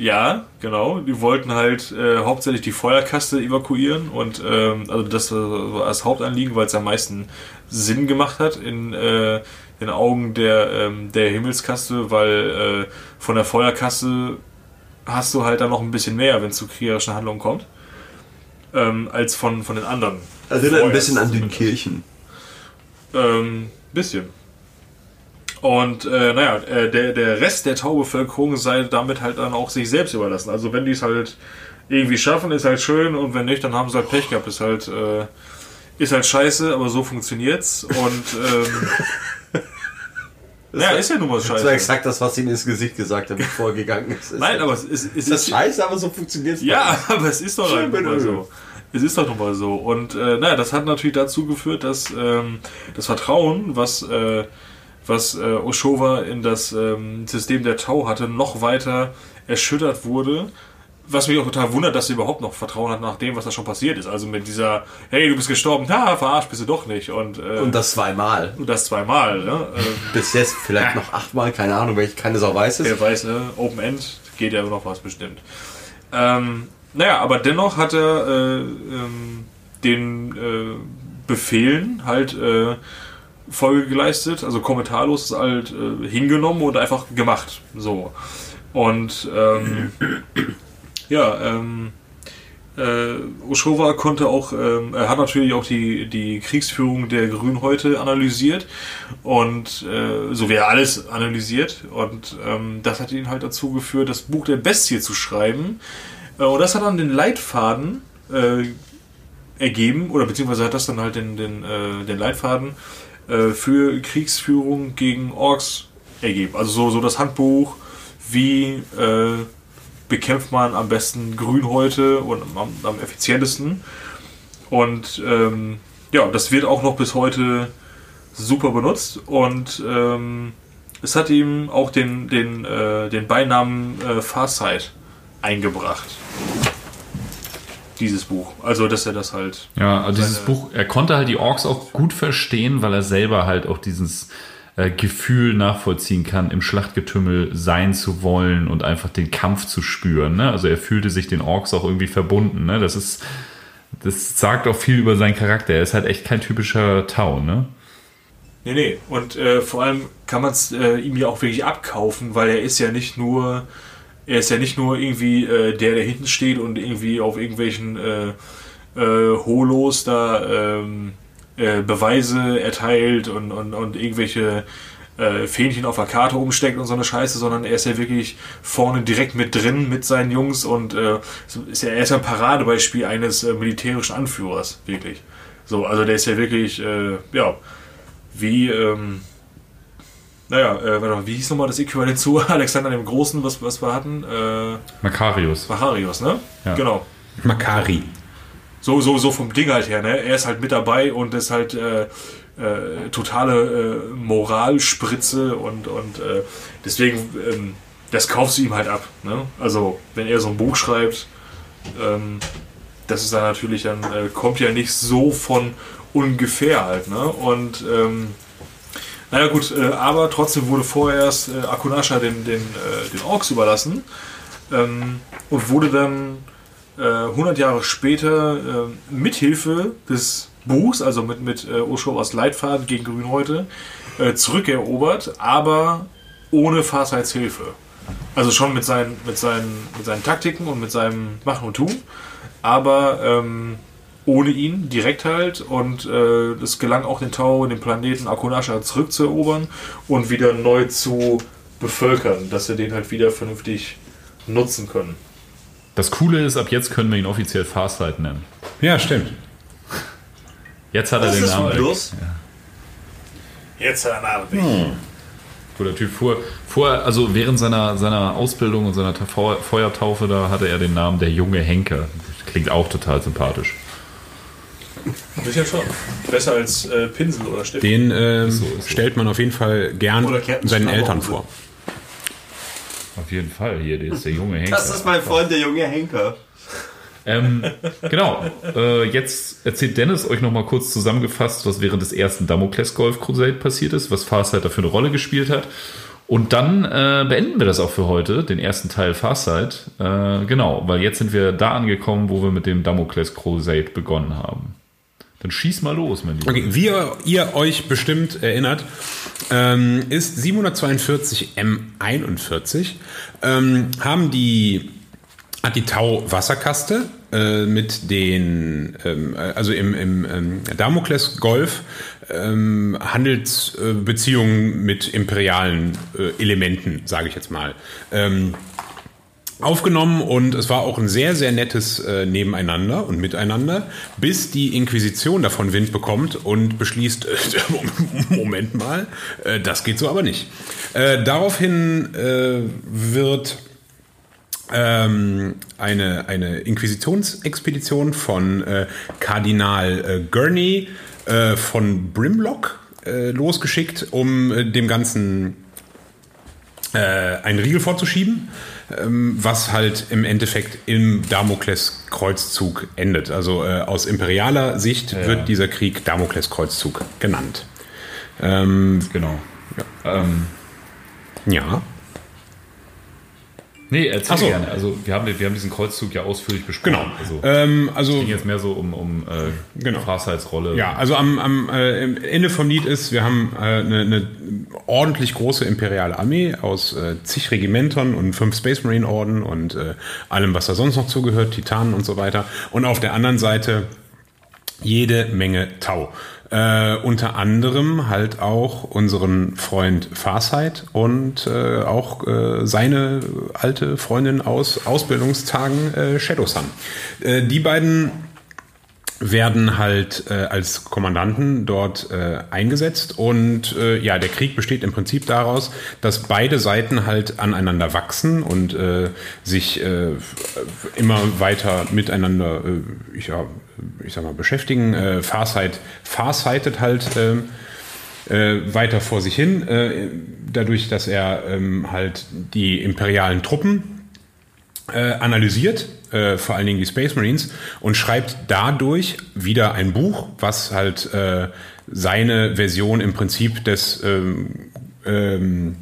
Ja, genau. Die wollten halt äh, hauptsächlich die Feuerkaste evakuieren und ähm, also das war das Hauptanliegen, weil es am meisten Sinn gemacht hat in äh, den Augen der, ähm, der Himmelskaste, weil äh, von der Feuerkaste hast du halt dann noch ein bisschen mehr, wenn es zu kriegerischen Handlungen kommt, ähm, als von, von den anderen. Erinnert ein bisschen an den Kirchen. ähm, bisschen. Und äh, naja, äh, der, der Rest der Taubevölkerung sei damit halt dann auch sich selbst überlassen. Also wenn die es halt irgendwie schaffen, ist halt schön und wenn nicht, dann haben sie halt Pech gehabt. Ist halt, äh, ist halt scheiße, aber so funktioniert's. Und ähm, ja, ist ja nun mal Das war scheiße. exakt das, was ihm ins Gesicht gesagt hat, bevor er gegangen ist. Nein, aber es ist, es das ist scheiße, aber so funktioniert es. Ja, aber es ist doch Schön mal so. Es ist doch nun mal so. Und äh, naja, das hat natürlich dazu geführt, dass ähm, das Vertrauen, was, äh, was äh, Oshowa in das ähm, System der Tau hatte, noch weiter erschüttert wurde. Was mich auch total wundert, dass sie überhaupt noch Vertrauen hat nach dem, was da schon passiert ist. Also mit dieser, hey, du bist gestorben, na, verarscht bist du doch nicht. Und, äh, Und das zweimal. und das zweimal. Ne? Bis jetzt vielleicht noch achtmal, keine Ahnung, weil ich keine Sau weiß ist. Wer weiß, ne? Open End geht ja noch was bestimmt. Ähm, naja, aber dennoch hat er äh, ähm, den äh, Befehlen halt äh, Folge geleistet, also kommentarlos halt äh, hingenommen und einfach gemacht. So. Und ähm, ja, ähm, äh, Oshowa konnte auch, ähm, er hat natürlich auch die, die Kriegsführung der Grünhäute analysiert und äh, so wie er alles analysiert und ähm, das hat ihn halt dazu geführt, das Buch der Bestie zu schreiben äh, und das hat dann den Leitfaden äh, ergeben oder beziehungsweise hat das dann halt den, den, äh, den Leitfaden äh, für Kriegsführung gegen Orks ergeben. Also so, so das Handbuch, wie äh, bekämpft man am besten Grünhäute und am, am effizientesten. Und ähm, ja, das wird auch noch bis heute super benutzt und ähm, es hat ihm auch den, den, äh, den Beinamen äh, Farsight eingebracht. Dieses Buch. Also, dass er das halt. Ja, also dieses Buch, er konnte halt die Orks auch gut verstehen, weil er selber halt auch dieses äh, Gefühl nachvollziehen kann, im Schlachtgetümmel sein zu wollen und einfach den Kampf zu spüren. Ne? Also er fühlte sich den Orks auch irgendwie verbunden. Ne? Das ist, das sagt auch viel über seinen Charakter. Er ist halt echt kein typischer Tau, ne? Nee, nee. Und äh, vor allem kann man es äh, ihm ja auch wirklich abkaufen, weil er ist ja nicht nur, er ist ja nicht nur irgendwie äh, der, der hinten steht und irgendwie auf irgendwelchen äh, äh, Holos da ähm, äh, Beweise erteilt und, und, und irgendwelche äh, Fähnchen auf der Karte umsteckt und so eine Scheiße, sondern er ist ja wirklich vorne direkt mit drin mit seinen Jungs und äh, ist ja, er ist ja ein Paradebeispiel eines äh, militärischen Anführers, wirklich. So, also der ist ja wirklich, äh, ja, wie, ähm, naja, äh, warte mal, wie hieß nochmal das Äquivalent zu Alexander dem Großen, was, was wir hatten? Äh, Makarius. Macharius, ne? Ja. Genau. Makari. So, so, so vom Ding halt her, ne? Er ist halt mit dabei und ist halt äh, äh, totale äh, Moralspritze und, und äh, deswegen, ähm, das kaufst du ihm halt ab. Ne? Also, wenn er so ein Buch schreibt, ähm, das ist dann natürlich dann, äh, kommt ja nicht so von ungefähr halt, ne? Und ähm, naja gut, äh, aber trotzdem wurde vorerst Akunasha den, den, den Orks überlassen ähm, und wurde dann äh, 100 Jahre später äh, mithilfe des Buchs, also mit, mit äh, Oshowas Leitfaden gegen Grünhäute, äh, zurückerobert, aber ohne Farsights Hilfe. Also schon mit seinen, mit, seinen, mit seinen Taktiken und mit seinem Machen und Tun, aber ähm, ohne ihn direkt halt. Und äh, es gelang auch den Tau, den Planeten Akonasha zurückzuerobern und wieder neu zu bevölkern, dass wir den halt wieder vernünftig nutzen können. Das Coole ist, ab jetzt können wir ihn offiziell Farsight nennen. Ja, stimmt. Jetzt hat er Das den ist Namen. ein weg. Plus. Jetzt hat er einen Namen weg. Cooler Typ. Vor, vorher, also während seiner, seiner Ausbildung und seiner Ta- Feu- Feuertaufe, da hatte er den Namen der junge Henker. Klingt auch total sympathisch. Sicher schon. Besser als äh, Pinsel oder Stift. Den ähm, so, so. stellt man auf jeden Fall gern seinen. Eltern vor. Auf jeden Fall. Hier, der ist der junge Henker. Das ist mein Freund, der junge Henker. Ähm, genau. Äh, jetzt erzählt Dennis euch nochmal kurz zusammengefasst, was während des ersten Damocles Golf Crusade passiert ist, was Farsight dafür eine Rolle gespielt hat. Und dann äh, beenden wir das auch für heute, den ersten Teil Farsight. Äh, genau, weil jetzt sind wir da angekommen, wo wir mit dem Damocles Crusade begonnen haben. Dann schieß mal los, mein Lieber. Okay, wie ihr, ihr euch bestimmt erinnert, ähm, ist 742 M41 ähm, haben die hat die Tau Wasserkaste äh, mit den ähm, also im, im ähm, Damokles Golf ähm, Handelsbeziehungen mit imperialen äh, Elementen, sage ich jetzt mal. Ähm, aufgenommen und es war auch ein sehr, sehr nettes äh, Nebeneinander und Miteinander, bis die Inquisition davon Wind bekommt und beschließt, äh, Moment mal, äh, das geht so aber nicht. Äh, daraufhin äh, wird ähm, eine, eine Inquisitionsexpedition von äh, Kardinal Gurney von Brimlock losgeschickt, um dem Ganzen äh, einen Riegel vorzuschieben, ähm, was halt im Endeffekt im Damokles-Kreuzzug endet. Also äh, aus imperialer Sicht wird dieser Krieg Damokles-Kreuzzug genannt. Ähm, Genau. Ähm, ja. Nee, erzähl so. gerne. Also wir haben, wir haben diesen Kreuzzug ja ausführlich besprochen. Genau. Also, Ähm, also ging jetzt mehr so um, um äh, Genau. Farsights Rolle. Ja, also am, am äh, Ende vom Lied ist, wir haben äh, eine, eine ordentlich große imperiale Armee aus äh, zig Regimentern und fünf Space Marine Orden und äh, allem, was da sonst noch zugehört, Titanen und so weiter. Und auf der anderen Seite jede Menge Tau. Äh, unter anderem halt auch unseren Freund Farsight und äh, auch äh, seine alte Freundin aus Ausbildungstagen äh, Shadow Sun. Äh, die beiden werden halt äh, als Kommandanten dort äh, eingesetzt und äh, ja, der Krieg besteht im Prinzip daraus, dass beide Seiten halt aneinander wachsen und äh, sich äh, immer weiter miteinander, äh, ich, ja, ich sag mal, beschäftigen. Äh, Farsight, Farsightet halt äh, äh, weiter vor sich hin, äh, dadurch, dass er ähm, halt die imperialen Truppen äh, analysiert, äh, vor allen Dingen die Space Marines, und schreibt dadurch wieder ein Buch, was halt äh, seine Version im Prinzip des ähm, ähm,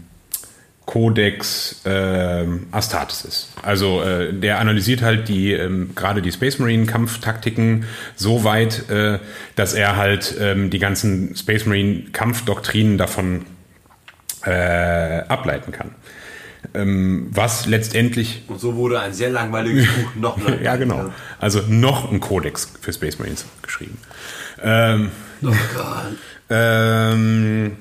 Codex ähm, Astartes ist. Also äh, der analysiert halt die ähm, gerade die Space Marine Kampftaktiken so weit, äh, dass er halt ähm, die ganzen Space Marine Kampfdoktrinen davon äh, ableiten kann. Ähm, was letztendlich Und so wurde ein sehr langweiliges Buch noch langweiliger. ja, genau. Also noch ein Kodex für Space Marines geschrieben. Ähm, Oh ähm,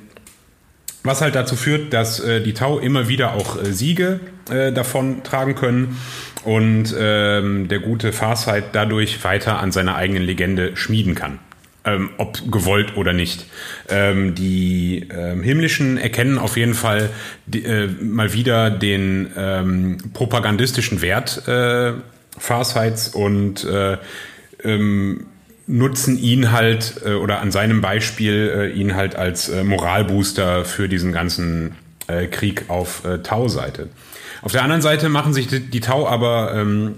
was halt dazu führt, dass äh, die Tau immer wieder auch äh, Siege äh, davon tragen können und ähm, der gute Farsight dadurch weiter an seiner eigenen Legende schmieden kann. Ähm, ob gewollt oder nicht. Ähm, die ähm, Himmlischen erkennen auf jeden Fall die, äh, mal wieder den ähm, propagandistischen Wert äh, Farsights und äh, ähm, nutzen ihn halt äh, oder an seinem Beispiel äh, ihn halt als äh, Moralbooster für diesen ganzen äh, Krieg auf äh, Tau-Seite. Auf der anderen Seite machen sich die, die Tau aber ähm,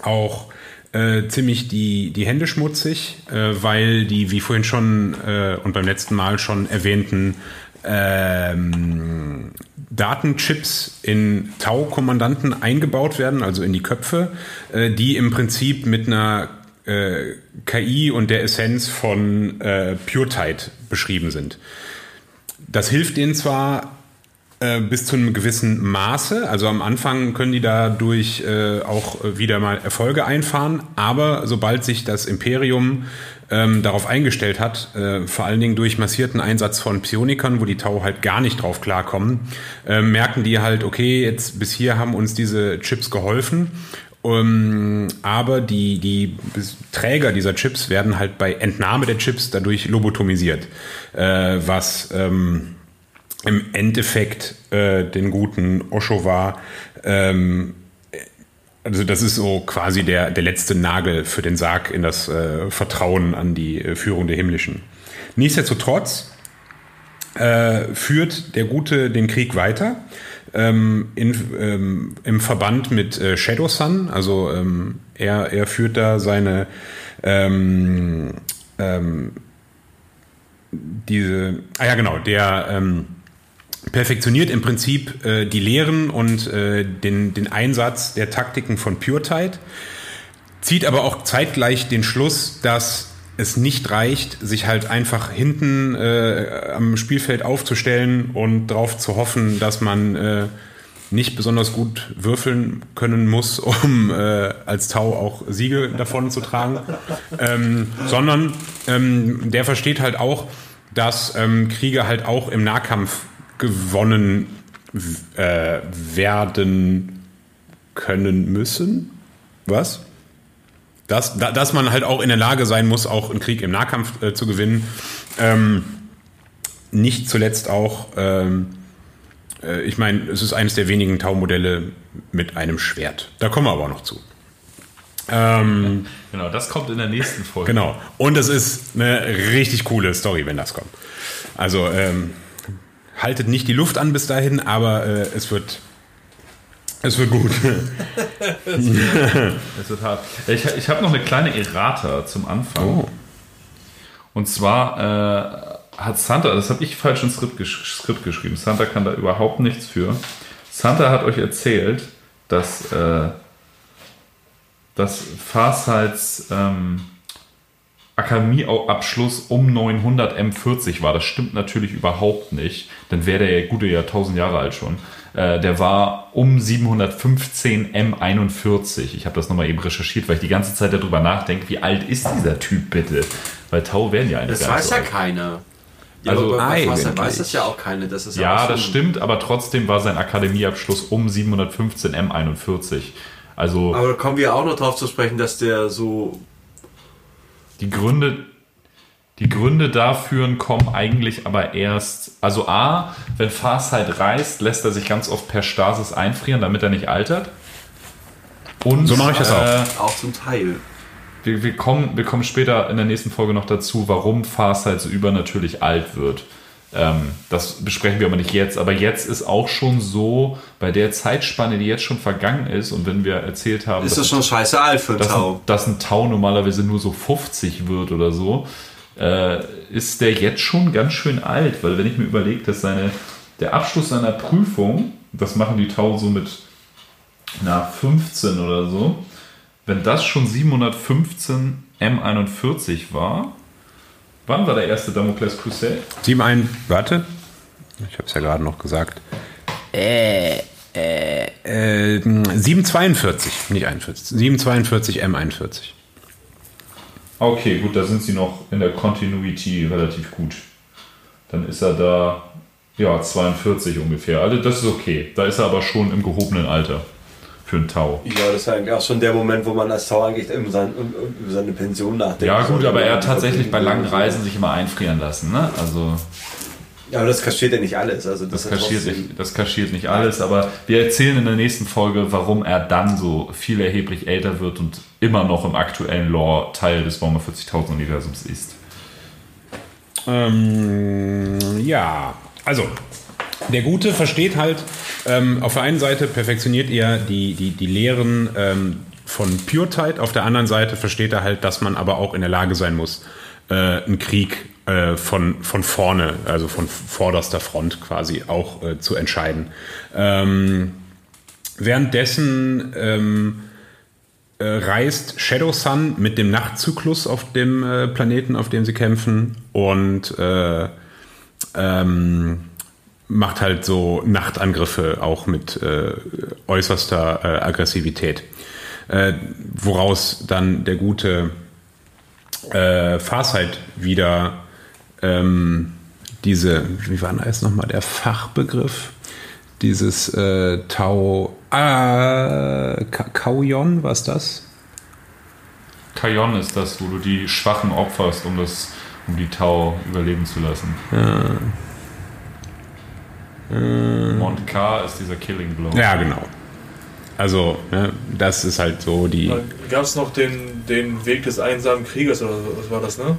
auch äh, ziemlich die, die Hände schmutzig, äh, weil die, wie vorhin schon äh, und beim letzten Mal schon erwähnten, ähm, Datenchips in Tau-Kommandanten eingebaut werden, also in die Köpfe, äh, die im Prinzip mit einer äh, KI und der Essenz von äh, PureTide beschrieben sind. Das hilft ihnen zwar äh, bis zu einem gewissen Maße, also am Anfang können die dadurch äh, auch wieder mal Erfolge einfahren, aber sobald sich das Imperium ähm, darauf eingestellt hat, äh, vor allen Dingen durch massierten Einsatz von Psionikern, wo die Tau halt gar nicht drauf klarkommen, äh, merken die halt, okay, jetzt bis hier haben uns diese Chips geholfen. Um, aber die, die Träger dieser Chips werden halt bei Entnahme der Chips dadurch lobotomisiert, äh, was ähm, im Endeffekt äh, den guten Osho war. Ähm, also das ist so quasi der, der letzte Nagel für den Sarg in das äh, Vertrauen an die äh, Führung der Himmlischen. Nichtsdestotrotz äh, führt der Gute den Krieg weiter ähm, in, ähm, im Verband mit äh, Shadow Sun. Also ähm, er, er führt da seine ähm, ähm, diese, ah ja genau, der ähm, perfektioniert im Prinzip äh, die Lehren und äh, den, den Einsatz der Taktiken von PureTide, zieht aber auch zeitgleich den Schluss, dass es nicht reicht, sich halt einfach hinten äh, am Spielfeld aufzustellen und darauf zu hoffen, dass man äh, nicht besonders gut würfeln können muss, um äh, als Tau auch Siege davon zu tragen, ähm, sondern ähm, der versteht halt auch, dass ähm, Kriege halt auch im Nahkampf gewonnen äh, werden können müssen. Was? dass, dass man halt auch in der Lage sein muss, auch einen Krieg im Nahkampf äh, zu gewinnen. Ähm, nicht zuletzt auch, ähm, äh, ich meine, es ist eines der wenigen Tau-Modelle mit einem Schwert. Da kommen wir aber noch zu. Ähm, genau, das kommt in der nächsten Folge. Genau. Und es ist eine richtig coole Story, wenn das kommt. Also ähm, haltet nicht die Luft an bis dahin, aber äh, es wird es wird gut. es wird hart. Ich, ich habe noch eine kleine Errata zum Anfang. Oh. Und zwar äh, hat Santa, das habe ich falsch ins Skript, Skript, geschrieben. Santa kann da überhaupt nichts für. Santa hat euch erzählt, dass, äh, dass Farsights ähm, Akademieabschluss um 900 M40 war. Das stimmt natürlich überhaupt nicht. Dann wäre der gute ja 1000 Jahre alt schon. Äh, der war um 715 M41. Ich habe das nochmal eben recherchiert, weil ich die ganze Zeit darüber nachdenke, wie alt ist dieser Typ bitte? Weil Tau werden ja eine Das weiß so ja alt. keiner. Ja, also Wasser weiß das ja auch keine. Das ist ja, das stimmt, aber trotzdem war sein Akademieabschluss um 715 M41. Also, aber da kommen wir auch noch drauf zu sprechen, dass der so. Die Gründe, die Gründe dafür kommen eigentlich aber erst, also A, wenn Farsight reist, lässt er sich ganz oft per Stasis einfrieren, damit er nicht altert. Und so mache ich das auch. Äh, auch zum Teil. Wir, wir, kommen, wir kommen später in der nächsten Folge noch dazu, warum Farsight so übernatürlich alt wird. Ähm, das besprechen wir aber nicht jetzt. Aber jetzt ist auch schon so, bei der Zeitspanne, die jetzt schon vergangen ist, und wenn wir erzählt haben, ist das schon scheiße alt für ein Tau. Dass ein Tau normalerweise nur so 50 wird oder so, äh, ist der jetzt schon ganz schön alt, weil wenn ich mir überlege, dass seine, der Abschluss seiner Prüfung, das machen die Tau so mit na, 15 oder so, wenn das schon 715 M41 war, wann war der erste Damocles Crusade? 71, warte, ich habe es ja gerade noch gesagt. Äh, äh, äh, 742, nicht 41, 742 M41. Okay, gut, da sind sie noch in der Continuity relativ gut. Dann ist er da, ja, 42 ungefähr. Also das ist okay. Da ist er aber schon im gehobenen Alter für einen Tau. Ja, das ist eigentlich auch schon der Moment, wo man als Tau eigentlich über, sein, über seine Pension nachdenkt. Ja gut, aber er hat tatsächlich bei langen Reisen sich immer einfrieren lassen. Ne? Also ja, aber das kaschiert ja nicht alles. Also das, das, kaschiert nicht, das kaschiert nicht alles, aber wir erzählen in der nächsten Folge, warum er dann so viel erheblich älter wird und immer noch im aktuellen Lore Teil des Warhammer 40.000 Universums ist. Ähm, ja, also der Gute versteht halt, ähm, auf der einen Seite perfektioniert er die, die, die Lehren ähm, von PureTide, auf der anderen Seite versteht er halt, dass man aber auch in der Lage sein muss, äh, einen Krieg äh, von, von vorne, also von vorderster Front quasi auch äh, zu entscheiden. Ähm, währenddessen ähm, äh, reist Shadow Sun mit dem Nachtzyklus auf dem äh, Planeten, auf dem sie kämpfen und äh, ähm, macht halt so Nachtangriffe auch mit äh, äußerster äh, Aggressivität. Äh, woraus dann der gute äh, Farsight wieder ähm, diese, wie war denn jetzt nochmal der Fachbegriff? Dieses äh, Tau, Ka- Kauyon, was das? Kayon ist das, wo du die Schwachen opferst, um, das, um die Tau überleben zu lassen. Mont K ist dieser Killing Blow. Ja, genau. Also, ne, das ist halt so die. Gab es noch den, den Weg des einsamen Kriegers oder so, was war das, ne?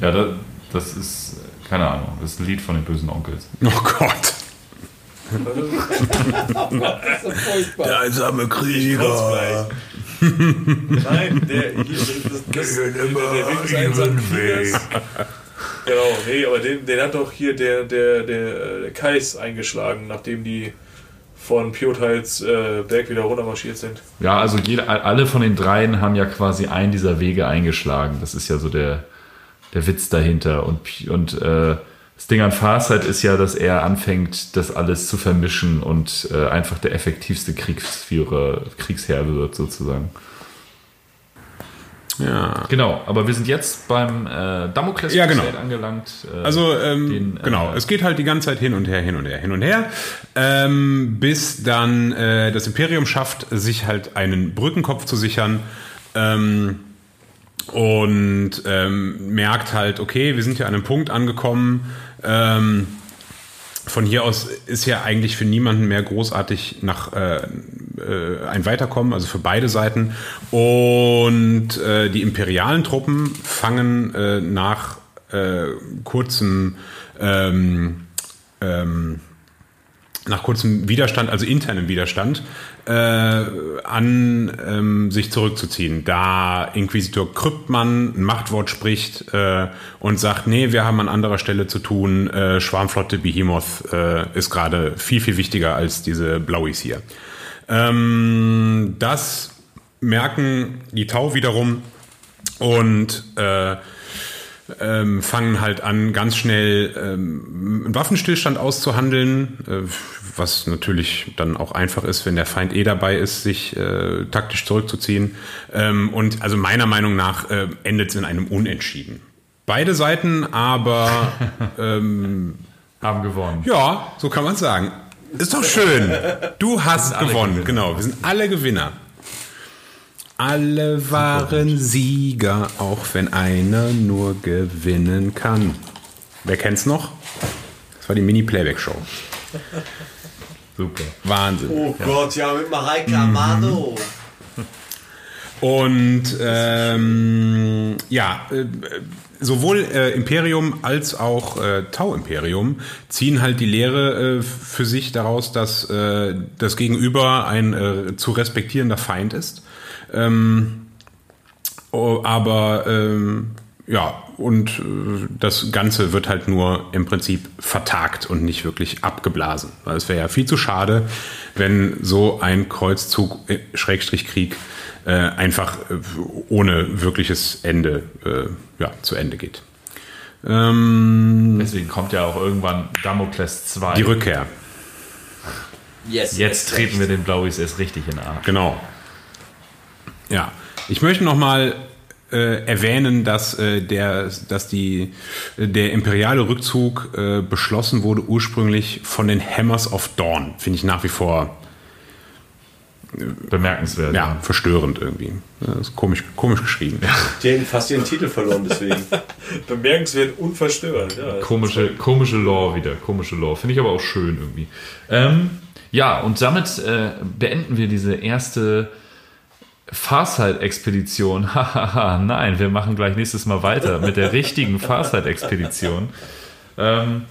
Ja, das, das ist, keine Ahnung, das ist ein Lied von den bösen Onkels. Oh Gott. Der einsame Krieger. Nein, der hier, das, das, der, der Weg des einsamen Kriegers. Genau, nee, aber den, den hat doch hier der, der, der, der Kais eingeschlagen, nachdem die von Piotals äh, Berg wieder runtermarschiert sind. Ja, also jede, alle von den dreien haben ja quasi einen dieser Wege eingeschlagen. Das ist ja so der, der Witz dahinter. Und, und äh, das Ding an Farsight ist ja, dass er anfängt, das alles zu vermischen und äh, einfach der effektivste Kriegsführer, Kriegsherr wird sozusagen. Ja. Genau, aber wir sind jetzt beim äh, Damokles Ja, genau. angelangt. Äh, Also, ähm, den, äh, genau, es geht halt die ganze Zeit hin und her, hin und her, hin und her, ähm, bis dann äh, das Imperium schafft, sich halt einen Brückenkopf zu sichern ähm, und ähm, merkt halt, okay, wir sind hier an einem Punkt angekommen. Ähm, von hier aus ist ja eigentlich für niemanden mehr großartig nach äh, äh, ein Weiterkommen, also für beide Seiten. Und äh, die imperialen Truppen fangen äh, nach äh, kurzem ähm, ähm, nach kurzem Widerstand, also internem Widerstand, äh, an ähm, sich zurückzuziehen. Da Inquisitor Kryptmann ein Machtwort spricht äh, und sagt, nee, wir haben an anderer Stelle zu tun, äh, Schwarmflotte Behemoth äh, ist gerade viel, viel wichtiger als diese Blauis hier. Ähm, das merken die Tau wiederum und äh, ähm, fangen halt an, ganz schnell ähm, einen Waffenstillstand auszuhandeln, äh, was natürlich dann auch einfach ist, wenn der Feind eh dabei ist, sich äh, taktisch zurückzuziehen. Ähm, und also meiner Meinung nach äh, endet es in einem Unentschieden. Beide Seiten aber, ähm, haben gewonnen. ja, so kann man sagen. Ist doch schön. Du hast gewonnen, Gewinner. genau. Wir sind alle Gewinner. Alle waren Sieger, auch wenn einer nur gewinnen kann. Wer kennt's noch? Das war die Mini-Playback-Show. Super. Wahnsinn. Oh Gott, ja, mit Mareike Amado. Und ähm, ja, äh, sowohl äh, Imperium als auch äh, Tau-Imperium ziehen halt die Lehre äh, für sich daraus, dass äh, das Gegenüber ein äh, zu respektierender Feind ist. Ähm, oh, aber ähm, ja, und äh, das Ganze wird halt nur im Prinzip vertagt und nicht wirklich abgeblasen. Weil es wäre ja viel zu schade, wenn so ein Kreuzzug, äh, Schrägstrich Krieg, äh, einfach äh, ohne wirkliches Ende äh, ja, zu Ende geht. Ähm, Deswegen kommt ja auch irgendwann Damokles 2. die Rückkehr, Yes. Jetzt treten wir den Blauis erst richtig in den Arsch. genau. Ja, ich möchte noch mal äh, erwähnen, dass äh, der, dass die der imperiale Rückzug äh, beschlossen wurde ursprünglich von den Hammers of Dawn. Finde ich nach wie vor Bemerkenswert. ja, verstörend irgendwie. Das ist komisch, komisch geschrieben. Die hätten fast ihren Titel verloren, deswegen. Bemerkenswert unverstörend. Ja, Komische, komische Lore wieder, komische Lore. Finde ich aber auch schön irgendwie. Ähm, ja, und damit äh, beenden wir diese erste Farsight-Expedition. Hahaha, nein, wir machen gleich nächstes Mal weiter mit der richtigen Farsight-Expedition. Ähm,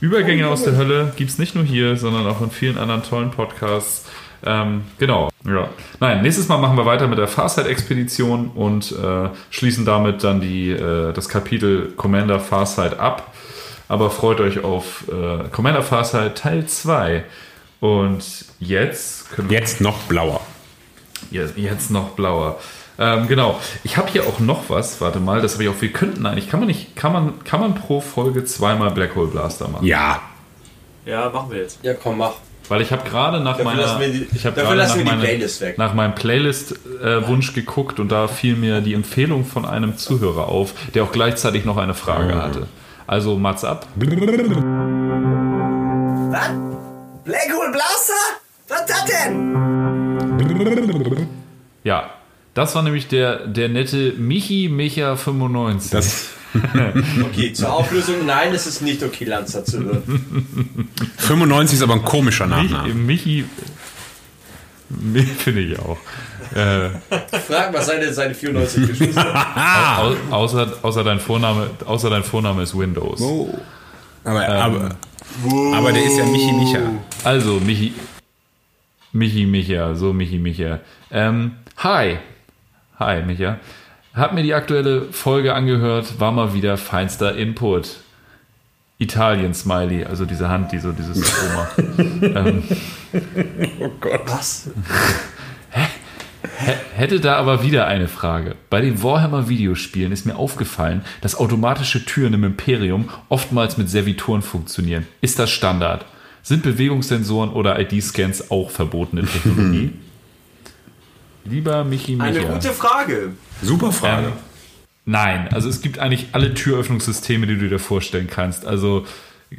Übergänge aus der Hölle gibt es nicht nur hier, sondern auch in vielen anderen tollen Podcasts. Ähm, genau, ja. Nein, nächstes Mal machen wir weiter mit der Farsight-Expedition und äh, schließen damit dann die, äh, das Kapitel Commander Farsight ab. Aber freut euch auf äh, Commander Farsight Teil 2. Und jetzt können wir Jetzt noch blauer. Jetzt, jetzt noch blauer. Ähm, genau. Ich habe hier auch noch was. Warte mal, das habe ich auch. Wir könnten eigentlich. Kann man nicht. Kann man, kann man pro Folge zweimal Black Hole Blaster machen? Ja. Ja, machen wir jetzt. Ja, komm, mach. Weil ich habe gerade nach Dafür meiner. die- ich habe dafür gerade lassen nach, wir die meine- Playlist weg. nach meinem Playlist-Wunsch geguckt und da fiel mir die Empfehlung von einem Zuhörer auf, der auch gleichzeitig noch eine Frage hatte. Also Mats ab. Was? Black Hole Blaster? Was das denn? Ja, das war nämlich der, der nette Michi Micha 95. Das Okay, zur Auflösung, nein, es ist nicht okay, Lanza zu hören. 95 ist aber ein komischer Nachname. Michi. Mi- Finde ich auch. Äh, Frag mal seine, seine 94 Geschwister. au, außer, außer, dein Vorname, außer dein Vorname ist Windows. Oh. Aber, aber, aber der ist ja Michi Micha. Also, Michi. Michi Micha, so Michi Micha. Ähm, hi. Hi, Micha. Hab mir die aktuelle Folge angehört, war mal wieder feinster Input. Italien-Smiley, also diese Hand, die so dieses Aroma. ähm, Was? H- Hätte da aber wieder eine Frage. Bei den Warhammer-Videospielen ist mir aufgefallen, dass automatische Türen im Imperium oftmals mit Servitoren funktionieren. Ist das Standard? Sind Bewegungssensoren oder ID-Scans auch verbotene Technologie? Lieber Michi Micha. Eine gute Frage. Super Frage. Ähm, Nein, also es gibt eigentlich alle Türöffnungssysteme, die du dir vorstellen kannst. Also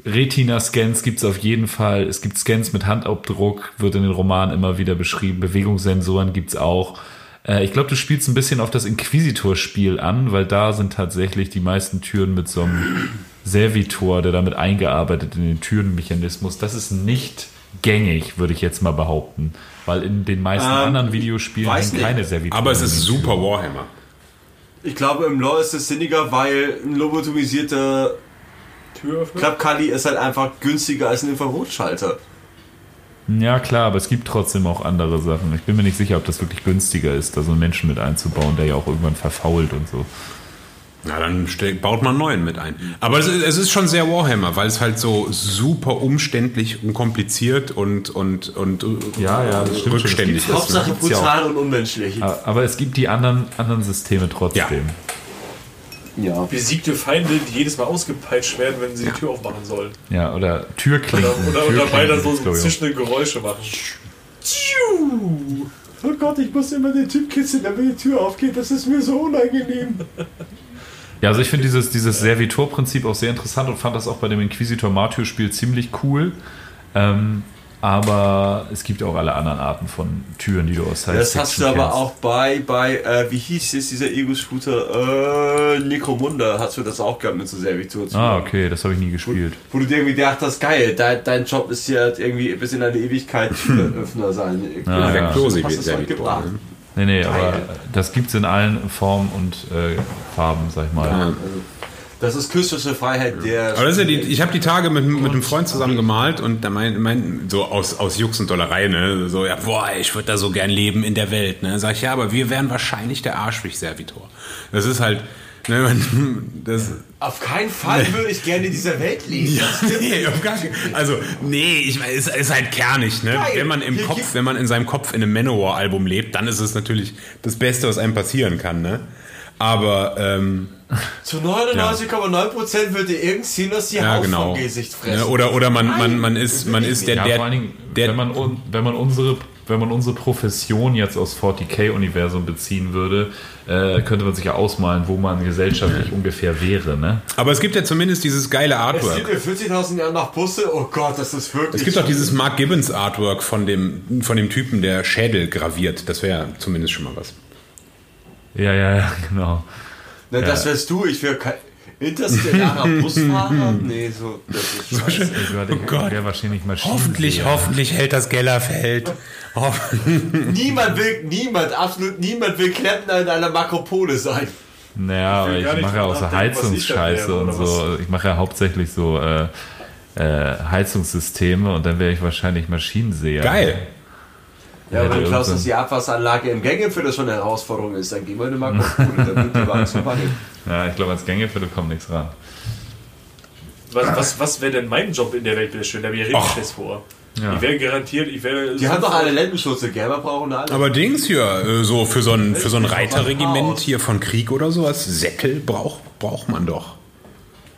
Retina-Scans gibt es auf jeden Fall. Es gibt Scans mit Handabdruck, wird in den Romanen immer wieder beschrieben. Bewegungssensoren gibt es auch. Äh, ich glaube, du spielst ein bisschen auf das Inquisitor-Spiel an, weil da sind tatsächlich die meisten Türen mit so einem Servitor, der damit eingearbeitet in den Türenmechanismus. Das ist nicht gängig, würde ich jetzt mal behaupten. Weil in den meisten Ähm, anderen Videospielen nicht. keine Servitoren. Aber es ist super Warhammer. Ich glaube, im Lore ist es sinniger, weil ein lobotomisierter? Klappkali ist halt einfach günstiger als ein Infrarotschalter. Ja, klar, aber es gibt trotzdem auch andere Sachen. Ich bin mir nicht sicher, ob das wirklich günstiger ist, da so einen Menschen mit einzubauen, der ja auch irgendwann verfault und so. Na, dann baut man einen neuen mit ein. Aber es ist, es ist schon sehr Warhammer, weil es halt so super umständlich und kompliziert und, und, und Ja, ja, das stimmt schon. rückständig ist. Hauptsache gibt's ja brutal und unmenschlich. Aber es gibt die anderen, anderen Systeme trotzdem. Ja. Besiegte Feinde, die jedes Mal ausgepeitscht werden, wenn sie die Tür aufmachen sollen. Ja, oder Türklinken. Oder, oder, oder Türklinken dabei dann so auch. zischende Geräusche machen. Oh Gott, ich muss immer den Typ kitzeln, damit die Tür aufgeht. Das ist mir so unangenehm. Ja, also ich finde dieses, dieses Servitor-Prinzip auch sehr interessant und fand das auch bei dem Inquisitor Martyr-Spiel ziemlich cool. Ähm, aber es gibt auch alle anderen Arten von Türen, die du aus Science Das hast du aber kennst. auch bei, bei äh, wie hieß es, dieser Ego-Shooter, äh, Necromunda, hast du das auch gehabt mit so Servitor zu Ah, okay, das habe ich nie gespielt. Wo du dir irgendwie gedacht hast, geil, dein, dein Job ist ja irgendwie bis in eine Ewigkeit Türöffner sein. Ah, ja. Explosive Hast du das heute Servitor, ne? Nee, nee, aber das gibt es in allen Formen und äh, Farben, sag ich mal. Ja. Das ist künstlerische Freiheit der. Aber das ist ja die, ich habe die Tage mit, mit einem Freund zusammen gemalt und da mein, mein so aus, aus Jux und Dollerei, ne, so, ja, boah, ich würde da so gern leben in der Welt, ne, sag ich, ja, aber wir wären wahrscheinlich der Arschwig-Servitor. Das ist halt, ne, man, das, Auf keinen Fall würde ich gerne in dieser Welt leben. ja, nee, auf gar keinen- also, nee, ich meine, es ist halt kernig, ne, Geil. wenn man im Hier Kopf, wenn man in seinem Kopf in einem Manowar-Album lebt, dann ist es natürlich das Beste, was einem passieren kann, ne, aber, ähm, Zu 99,9% wird dir irgend ziehen, dass die ja, Haut genau. vom Gesicht fressen. Ja, oder, oder man, man, man ist, man ist der, Ja, der, vor allen Dingen, der, wenn, man, un- wenn, man unsere, wenn man unsere Profession jetzt aus 40k-Universum beziehen würde, äh, könnte man sich ja ausmalen, wo man gesellschaftlich ungefähr wäre. Ne? Aber es gibt ja zumindest dieses geile es Artwork. gibt in 40.000 Jahren nach Busse. Oh Gott, das ist wirklich. Es gibt auch dieses Mark Gibbons Artwork von dem, von dem Typen, der Schädel graviert. Das wäre zumindest schon mal was. Ja, ja, ja, genau. Na, das wärst du. Ich wäre kein interstellarer Busfahrer. Nee, so. Das ist. Ich war, Oh Gott. wäre wahrscheinlich Maschinen. Hoffentlich, hoffentlich hält das Gellerfeld. Niemand will, niemand, absolut niemand will Klempner in einer Makropole sein. Naja, aber will gar ich mache ja auch so ich Heizungsscheiße und so. Ich mache ja hauptsächlich so äh, äh, Heizungssysteme und dann wäre ich wahrscheinlich Maschinenseher. Geil. Ja, aber wenn Klaus, dass die Abwasseranlage im Gänge für das schon eine Herausforderung ist, dann gehen wir in eine Makropole, dann wird die Wagen verwandelt. Ja, ich glaube, als Gängeviertel kommt nichts ran. Was, was, was wäre denn mein Job in der Welt, bitte schön? Da mir richtig Och. fest vor. Ja. Ich werde garantiert, ich werde. Die haben doch alle Lendenschutze, Gerber brauchen alle. Aber Dings hier, äh, so für so ein, für so ein Reiterregiment hier von Krieg oder sowas, Sättel braucht, braucht man doch.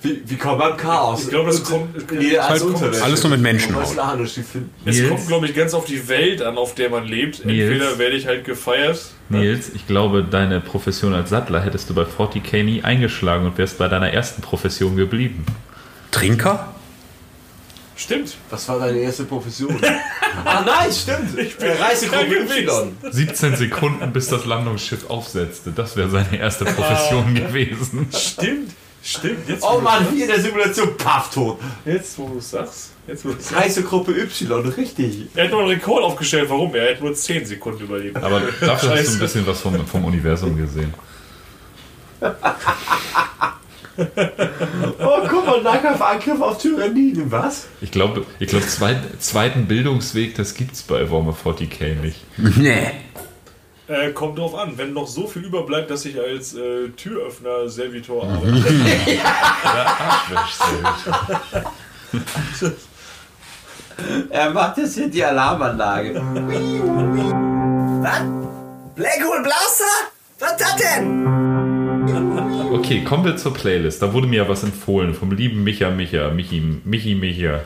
Wie, wie kommt man Chaos? Ich glaube, das kommt- Nee, als halt Unterwäsche. alles nur mit finden. Es Nils? kommt, glaube ich, ganz auf die Welt an, auf der man lebt. Nils? Entweder werde ich halt gefeiert. Nils, ich glaube, deine Profession als Sattler hättest du bei 40k nie eingeschlagen und wärst bei deiner ersten Profession geblieben. Trinker? Stimmt. Was war deine erste Profession? ah nein, stimmt. Ich bin Reisegruppe krank Y. 17 Sekunden, bis das Landungsschiff aufsetzte. Das wäre seine erste Profession gewesen. Stimmt. Stimmt. Jetzt, Oh Mann, wie in der Simulation, paff, tot. Jetzt, wo du es sagst. Jetzt, wo du sagst. Reisegruppe Y, richtig. Er hat nur einen Rekord aufgestellt. Warum? Er hat nur 10 Sekunden überlebt. Aber dafür hast du ein bisschen was vom, vom Universum gesehen. Oh, guck mal, Nahkampfangriff auf Tyranniden, was? Ich glaube, ich glaube zweit, zweiten Bildungsweg, das gibt's bei Warhammer 40k nicht. Nee. Äh, kommt drauf an, wenn noch so viel überbleibt, dass ich als äh, Türöffner Servitor arbeite. Er macht jetzt hier die Alarmanlage. Was? Blackhole Blaster? Was ist das denn? Okay, kommen wir zur Playlist. Da wurde mir ja was empfohlen vom lieben Micha Micha, Michi, Michi Micha.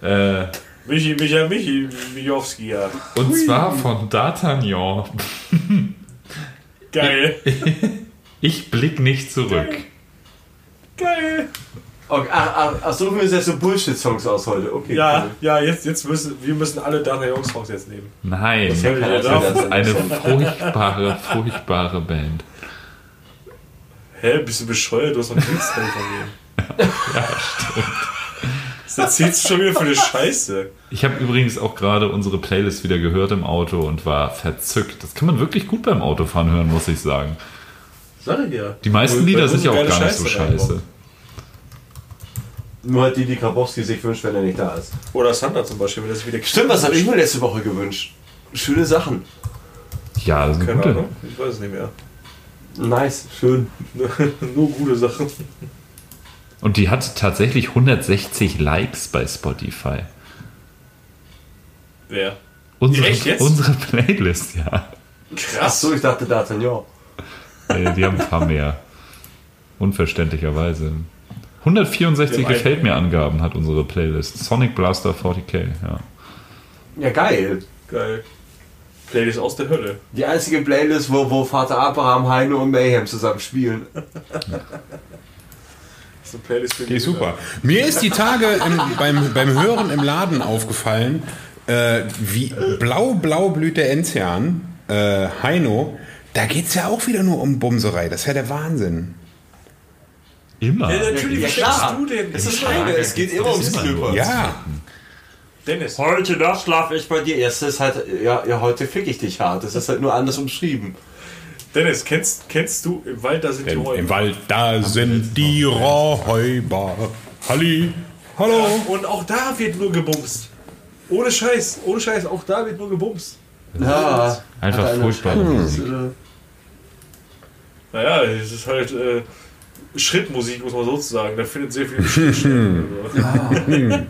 Äh, Michi, Micha, Michi, Michowski, ja. und zwar von D'Artagnan. Geil. Ich blick nicht zurück. Geil. Okay, ach, ach, ach, suchen wir uns jetzt so Bullshit-Songs aus heute. Okay, Ja, cool. ja, jetzt, jetzt müssen wir müssen alle Dana Jungs Songs jetzt nehmen. Nein, keiner Ja, das. das ist eine furchtbare, furchtbare Band. Hä, bist du bescheuert? Du hast noch einen Kriegsteil von mir. ja, stimmt. Erzählst du schon wieder für eine Scheiße? Ich habe übrigens auch gerade unsere Playlist wieder gehört im Auto und war verzückt. Das kann man wirklich gut beim Autofahren hören, muss ich sagen. Sag ich ja. Die meisten Weil- Lieder sind ja so auch gar nicht so Scheiße scheiße. reinkommt. Nur halt die, die Grabowski sich wünscht, wenn er nicht da ist. Oder Santa zum Beispiel, wenn das wieder Stimmt, was habe ich mir letzte Woche gewünscht? Schöne Sachen. Ja, das sind Keine gute. Ahnung, ich weiß es nicht mehr. Nice, schön. Nur gute Sachen. Und die hat tatsächlich 160 Likes bei Spotify. Wer? Unsere, Echt jetzt? unsere Playlist, ja. Ach Krass. so, ich dachte D'Artagnan. Nee, die haben ein paar mehr. Unverständlicherweise. 164 Wir haben gefällt mir Angaben hat unsere Playlist. Sonic Blaster 40k, ja. Ja, geil. Geil. Playlist aus der Hölle. Die einzige Playlist, wo, wo Vater Abraham, Heino und Mayhem zusammen spielen. Das ist eine Playlist für Die super. Mir ist die Tage im, beim, beim Hören im Laden aufgefallen, äh, wie blau, blau blüht der Enzian, äh, Heino. Da geht es ja auch wieder nur um Bumserei. Das ist ja der Wahnsinn. Immer. Ja, natürlich, Ja, was klar. denkst du denn? Das ist Scheiße, es geht immer ums Knüppern. Ja, Dennis. Heute Nacht schlafe ich bei dir. Erst ist halt, ja, ja, heute fick ich dich hart. Das ist halt nur anders umschrieben. Dennis, kennst, kennst du, im Wald, da sind die im, Räume. im Wald, da sind die Räuber. Halli, hallo. Und auch da wird nur gebumst. Ohne Scheiß, ohne Scheiß, auch da wird nur gebumst. Ja. Einfach Scheiße. Musik. Naja, es ist halt äh, Schrittmusik, muss man sozusagen. Da findet sehr viel Schritt.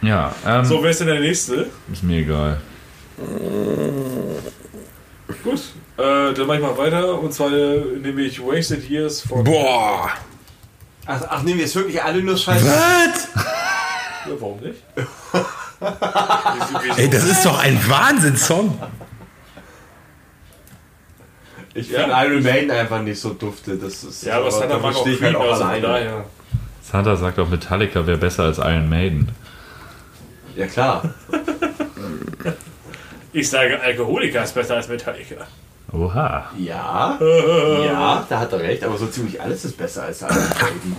Ja, ähm, So, wer ist denn der Nächste? ist mir egal. Gut, äh, dann mach ich mal weiter. Und zwar äh, nehme ich Wasted Years von. Boah. Ach, ach, nehmen wir jetzt wirklich alle nur Scheiße? Ja, warum nicht? Ey, das ist doch ein Wahnsinnssong. Ich Ja. finde Iron Maiden einfach nicht so dufte. Das ist, ja, aber Santa mag auch verstehe ich halt Queen, auch also alleine. Santa sagt auch, Metallica wäre besser als Iron Maiden. Ja, klar. Ich sage, Alkoholiker ist besser als Metallica. Oha. Ja, ja, da hat er recht, aber so ziemlich alles ist besser als Maiden.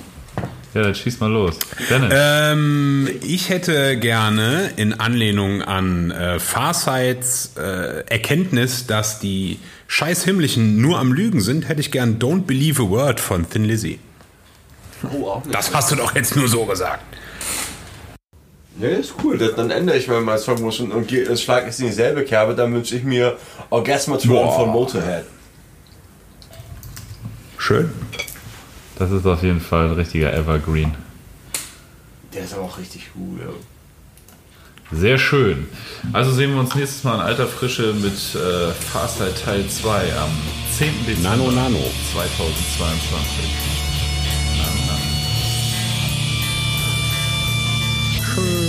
Ja, dann schieß mal los. Dennis. Ähm, ich hätte gerne in Anlehnung an äh, Farsights äh, Erkenntnis, dass die scheiß Himmlischen nur am Lügen sind, hätte ich gern Don't Believe a Word von Thin Lizzy. Oh, auch nicht. Das hast du doch jetzt nur so gesagt. Ja, ist cool. Das, dann ändere ich mal mein Songmotion und schlage es in dieselbe Kerbe. Dann wünsche ich mir Orgasmatouren von Motorhead. Schön. Das ist auf jeden Fall ein richtiger Evergreen. Der ist aber auch richtig gut. Ja. Sehr schön. Also sehen wir uns nächstes Mal in alter Frische mit äh, Farsight Teil 2 am 10. Dezember Nano, Nano. 2022. Nano, Nano. Schön.